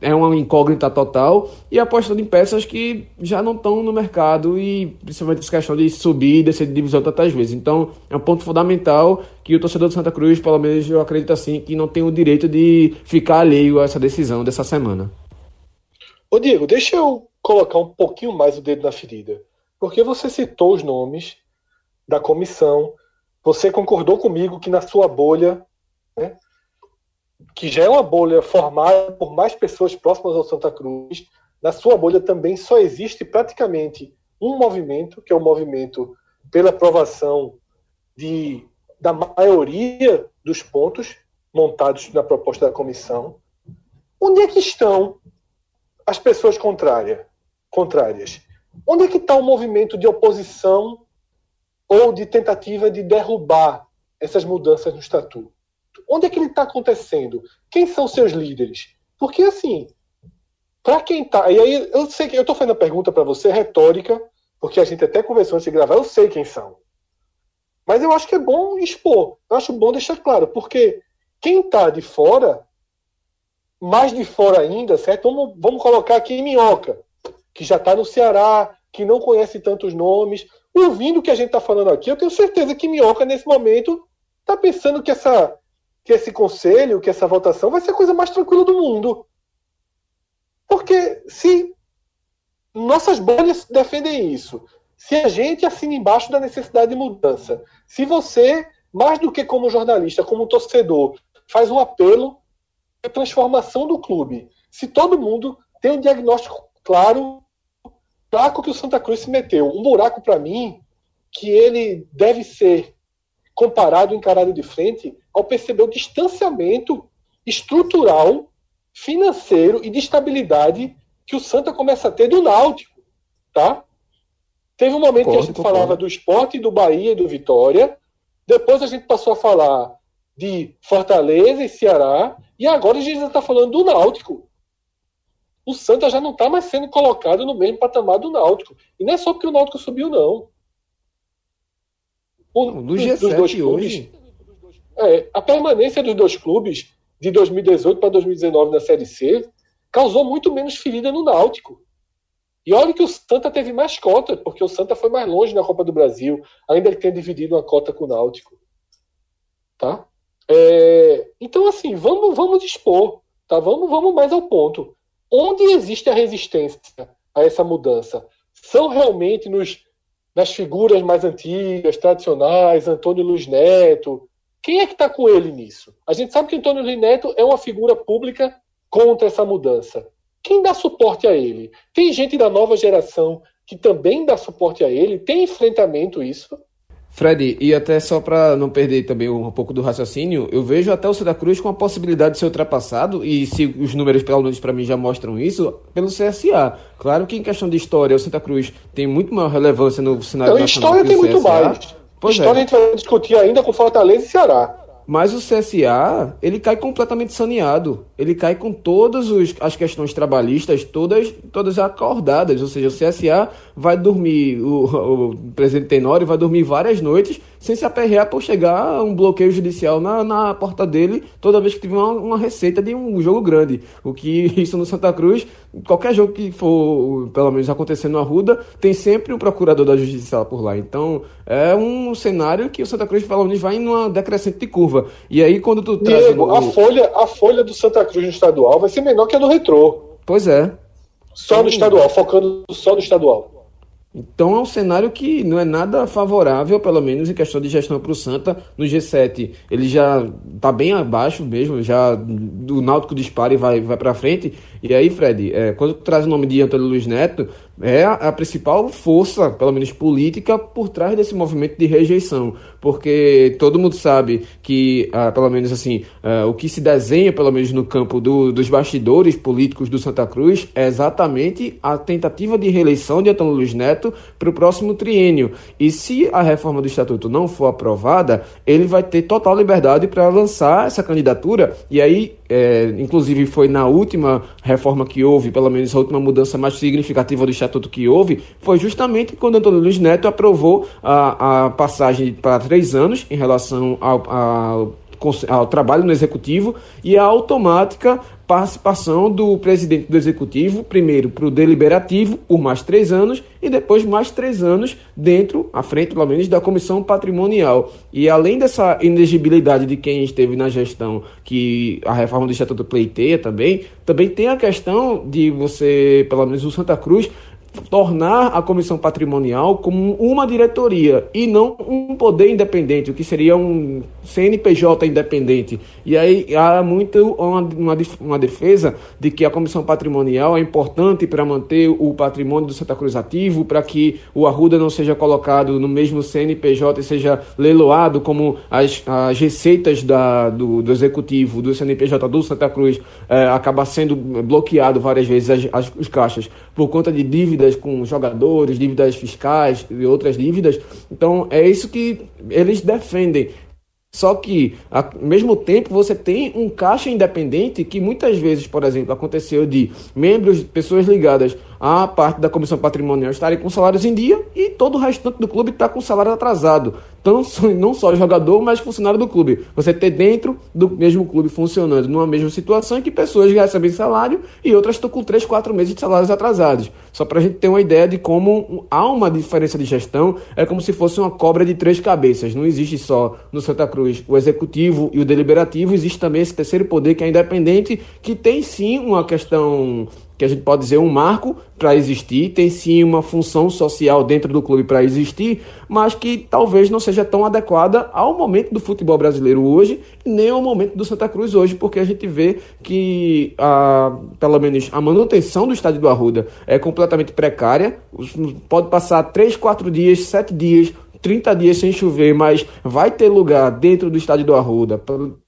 é uma incógnita total e apostando em peças que já não estão no mercado e principalmente essa questão de subir e descer de divisão tantas vezes. Então é um ponto fundamental que o torcedor do Santa Cruz, pelo menos eu acredito assim, que não tem o direito de ficar alheio a essa decisão dessa semana. Ô Diego, deixa eu colocar um pouquinho mais o dedo na ferida. Porque você citou os nomes da comissão, você concordou comigo que na sua bolha né, que já é uma bolha formada por mais pessoas próximas ao Santa Cruz, na sua bolha também só existe praticamente um movimento, que é o movimento pela aprovação de, da maioria dos pontos montados na proposta da comissão. Onde é que estão as pessoas contrárias? contrárias? Onde é que está o movimento de oposição ou de tentativa de derrubar essas mudanças no estatuto? Onde é que ele está acontecendo? Quem são seus líderes? Porque assim, para quem está. E aí eu sei que eu estou fazendo a pergunta para você retórica, porque a gente até conversou antes de gravar, eu sei quem são. Mas eu acho que é bom expor. Eu acho bom deixar claro, porque quem está de fora, mais de fora ainda, certo? Vamos, vamos colocar aqui Minhoca, que já está no Ceará, que não conhece tantos nomes. Ouvindo o que a gente está falando aqui, eu tenho certeza que Minhoca, nesse momento, está pensando que essa que esse conselho, que essa votação vai ser a coisa mais tranquila do mundo. Porque se nossas bolhas defendem isso, se a gente assina embaixo da necessidade de mudança, se você, mais do que como jornalista, como torcedor, faz um apelo à transformação do clube, se todo mundo tem um diagnóstico claro, buraco que o Santa Cruz se meteu, um buraco para mim que ele deve ser comparado, encarado de frente, ao perceber o distanciamento estrutural, financeiro e de estabilidade que o Santa começa a ter do Náutico, tá? Teve um momento que a gente falava do esporte, do Bahia e do Vitória, depois a gente passou a falar de Fortaleza e Ceará, e agora a gente está falando do Náutico. O Santa já não está mais sendo colocado no mesmo patamar do Náutico. E não é só porque o Náutico subiu, não. O, no G7 dos dois hoje. é, a permanência dos dois clubes de 2018 para 2019 na Série C causou muito menos ferida no Náutico. E olha que o Santa teve mais cota, porque o Santa foi mais longe na Copa do Brasil, ainda que tenha dividido uma cota com o Náutico. Tá? É, então, assim, vamos, vamos dispor, tá? vamos, vamos mais ao ponto. Onde existe a resistência a essa mudança? São realmente nos das figuras mais antigas, tradicionais, Antônio Luiz Neto. Quem é que está com ele nisso? A gente sabe que Antônio Luiz Neto é uma figura pública contra essa mudança. quem dá suporte a ele? Tem gente da nova geração que também dá suporte a ele? Tem enfrentamento isso? Fred, e até só para não perder também um pouco do raciocínio, eu vejo até o Santa Cruz com a possibilidade de ser ultrapassado, e se os números, pelo menos para mim, já mostram isso, pelo CSA. Claro que em questão de história, o Santa Cruz tem muito maior relevância no cenário então, nacional. História tem muito mais. Pois história é. a gente vai discutir ainda com Fortaleza e Ceará. Mas o CSA, ele cai completamente saneado. Ele cai com todas os, as questões trabalhistas, todas, todas acordadas. Ou seja, o CSA vai dormir, o, o presidente Tenório vai dormir várias noites sem se aperrear por chegar um bloqueio judicial na, na porta dele toda vez que tiver uma, uma receita de um jogo grande. O que isso no Santa Cruz, qualquer jogo que for, pelo menos acontecendo no Arruda, tem sempre um procurador da justiça por lá. Então, é um cenário que o Santa Cruz, pelo menos, vai numa decrescente de curva. E aí, quando tu traz. Diego, o... a, folha, a folha do Santa Cruz no estadual vai ser menor que a do Retrô. Pois é. Só no estadual, focando só no estadual. Então é um cenário que não é nada favorável, pelo menos em questão de gestão para o Santa. No G7 ele já está bem abaixo mesmo, já do Náutico dispara e vai, vai para frente. E aí, Fred, é, quando tu traz o nome de Antônio Luiz Neto, é a, a, principal força, pelo menos política, por trás desse movimento de rejeição. Porque todo mundo sabe que, ah, pelo menos assim, ah, o que se desenha, pelo menos no campo do, dos bastidores políticos do Santa Cruz, é exatamente a tentativa de reeleição de Antônio Luiz Neto para o próximo triênio. E se a reforma do Estatuto não for aprovada, ele vai ter total liberdade para lançar essa candidatura. E aí, é, inclusive, foi na última reforma que houve, pelo menos a última mudança mais significativa do estatuto que houve, foi justamente quando Antônio Luiz Neto aprovou a, a passagem para três anos em relação ao, ao ao trabalho no executivo e a automática participação do presidente do executivo, primeiro para o deliberativo, por mais três anos, e depois mais três anos dentro, à frente, pelo menos, da comissão patrimonial. E além dessa inegibilidade de quem esteve na gestão, que a reforma do Estatuto pleiteia também, também tem a questão de você, pelo menos o Santa Cruz, tornar a comissão patrimonial como uma diretoria e não um poder independente, o que seria um CNPJ independente. E aí há muito uma, uma, defesa de que a comissão patrimonial é importante para manter o patrimônio do Santa Cruz ativo, para que o Arruda não seja colocado no mesmo CNPJ e seja leiloado como as, as receitas da, do, do executivo do CNPJ do Santa Cruz é, acaba sendo bloqueado várias vezes as, as, caixas por conta de dívidas dívidas com jogadores, dívidas fiscais e outras dívidas. Então é isso que eles defendem. Só que, ao mesmo tempo, você tem um caixa independente que muitas vezes, por exemplo, aconteceu de membros, pessoas ligadas à parte da comissão patrimonial estarem com salários em dia e todo o restante do clube está com salário atrasado tão, não só jogador, mas funcionário do clube. Você ter dentro do mesmo clube funcionando numa mesma situação em que pessoas recebem salário e outras estão com 3, 4 meses de salários atrasados. Só para a gente ter uma ideia de como há uma diferença de gestão, é como se fosse uma cobra de três cabeças. Não existe só no Santa Cruz o executivo e o deliberativo, existe também esse terceiro poder que é independente, que tem sim uma questão que a gente pode dizer um marco para existir, tem sim uma função social dentro do clube para existir, mas que talvez não seja tão adequada ao momento do futebol brasileiro hoje, nem ao momento do Santa Cruz hoje, porque a gente vê que a, pelo menos a manutenção do estádio do Arruda é completamente precária, pode passar 3, 4 dias, 7 dias 30 dias sem chover, mas vai ter lugar dentro do estádio do Arruda,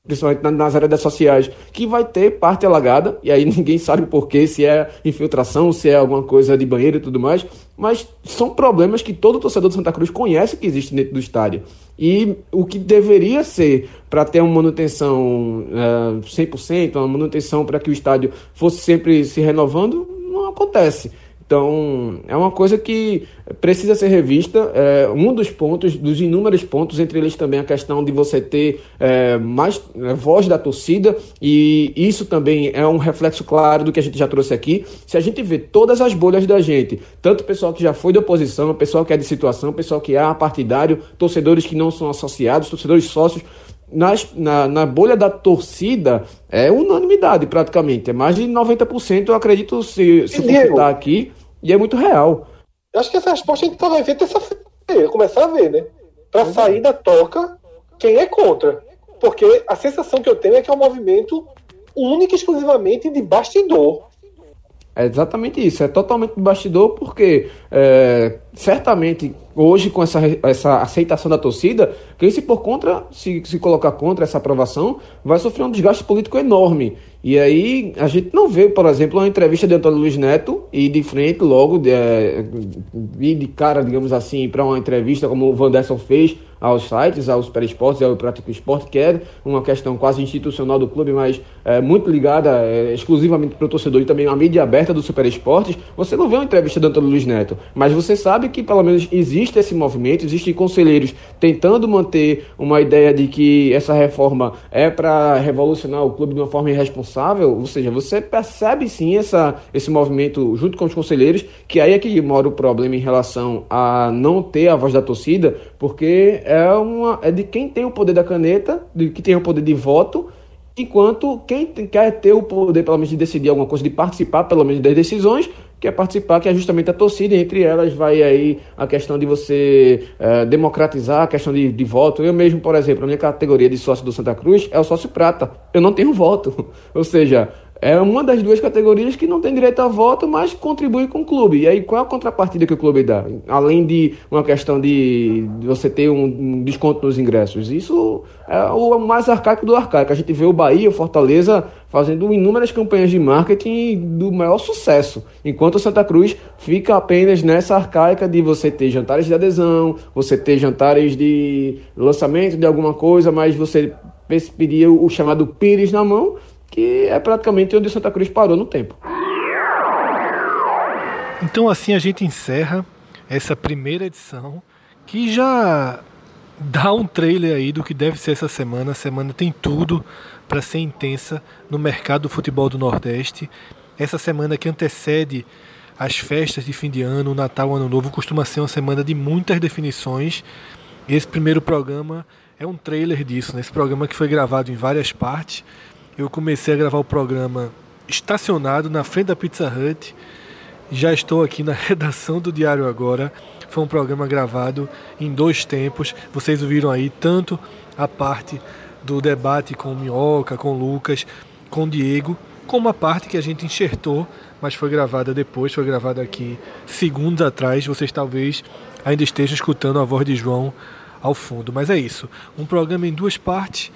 principalmente nas áreas sociais, que vai ter parte alagada, e aí ninguém sabe por quê, se é infiltração, se é alguma coisa de banheiro e tudo mais, mas são problemas que todo torcedor do Santa Cruz conhece que existe dentro do estádio. E o que deveria ser para ter uma manutenção uh, 100%, uma manutenção para que o estádio fosse sempre se renovando, não acontece. Então, é uma coisa que precisa ser revista. É, um dos pontos, dos inúmeros pontos, entre eles também a questão de você ter é, mais é, voz da torcida, e isso também é um reflexo claro do que a gente já trouxe aqui. Se a gente vê todas as bolhas da gente, tanto o pessoal que já foi de oposição, o pessoal que é de situação, o pessoal que é partidário, torcedores que não são associados, torcedores sócios, nas, na, na bolha da torcida é unanimidade praticamente. É mais de 90%, eu acredito, se, se for citar aqui, e é muito real. Eu acho que essa resposta a gente só vai ver terça-feira, começar a ver, né? Para sair da toca, quem é contra. Porque a sensação que eu tenho é que é um movimento único e exclusivamente de bastidor. É exatamente isso, é totalmente bastidor, porque é, certamente hoje com essa, essa aceitação da torcida, quem se por contra, se, se colocar contra essa aprovação, vai sofrer um desgaste político enorme. E aí a gente não vê, por exemplo, uma entrevista de Antônio Luiz Neto e de frente logo, de, é, de cara, digamos assim, para uma entrevista como o Vanderson fez aos sites, aos Super Esportes e ao Prático Esporte, que é uma questão quase institucional do clube, mas é, muito ligada é, exclusivamente para o torcedor e também a mídia aberta do Super Esportes, você não vê uma entrevista do Antônio Luiz Neto, mas você sabe que pelo menos existe esse movimento, existem conselheiros tentando manter uma ideia de que essa reforma é para revolucionar o clube de uma forma irresponsável, ou seja, você percebe sim essa, esse movimento junto com os conselheiros, que aí é que mora o problema em relação a não ter a voz da torcida, porque é, uma, é de quem tem o poder da caneta, de que tem o poder de voto, enquanto quem quer ter o poder, pelo menos, de decidir alguma coisa, de participar, pelo menos, das decisões, quer participar, que é justamente a torcida, entre elas vai aí a questão de você é, democratizar a questão de, de voto. Eu mesmo, por exemplo, a minha categoria de sócio do Santa Cruz é o sócio prata. Eu não tenho voto. Ou seja, é uma das duas categorias que não tem direito a voto, mas contribui com o clube. E aí, qual é a contrapartida que o clube dá? Além de uma questão de, você ter um, desconto nos ingressos. Isso é o mais arcaico do arcaico. A gente vê o Bahia, o Fortaleza, fazendo inúmeras campanhas de marketing do maior sucesso. Enquanto o Santa Cruz fica apenas nessa arcaica de você ter jantares de adesão, você ter jantares de lançamento de alguma coisa, mas você pedia o chamado pires na mão que é praticamente onde Santa Cruz parou no tempo. Então assim a gente encerra essa primeira edição que já dá um trailer aí do que deve ser essa semana. A semana tem tudo para ser intensa no mercado do futebol do Nordeste. Essa semana que antecede as festas de fim de ano, o Natal, o Ano Novo, costuma ser uma semana de muitas definições. Esse primeiro programa é um trailer disso, né? Esse programa que foi gravado em várias partes eu comecei a gravar o programa estacionado na frente da Pizza Hut. Já estou aqui na redação do Diário Agora. Foi um programa gravado em dois tempos. Vocês ouviram aí tanto a parte do debate com o Minhoca, com o Lucas, com o Diego, como a parte que a gente enxertou, mas foi gravada depois, foi gravada aqui segundos atrás. Vocês talvez ainda estejam escutando a voz de João ao fundo. Mas é isso. Um programa em duas partes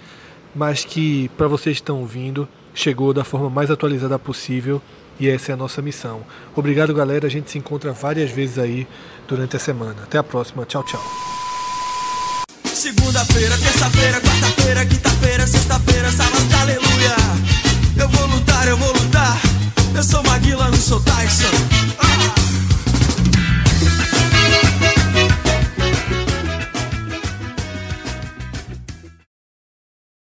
mas que para vocês que estão ouvindo chegou da forma mais atualizada possível e essa é a nossa missão. Obrigado, galera. A gente se encontra várias vezes aí durante a semana. Até a próxima. Tchau, tchau. Segunda-feira, terça-feira, quarta-feira, quinta-feira, sexta-feira, sábado, aleluia. Eu vou lutar, eu vou lutar. Eu sou Maguila, não sou Tyson.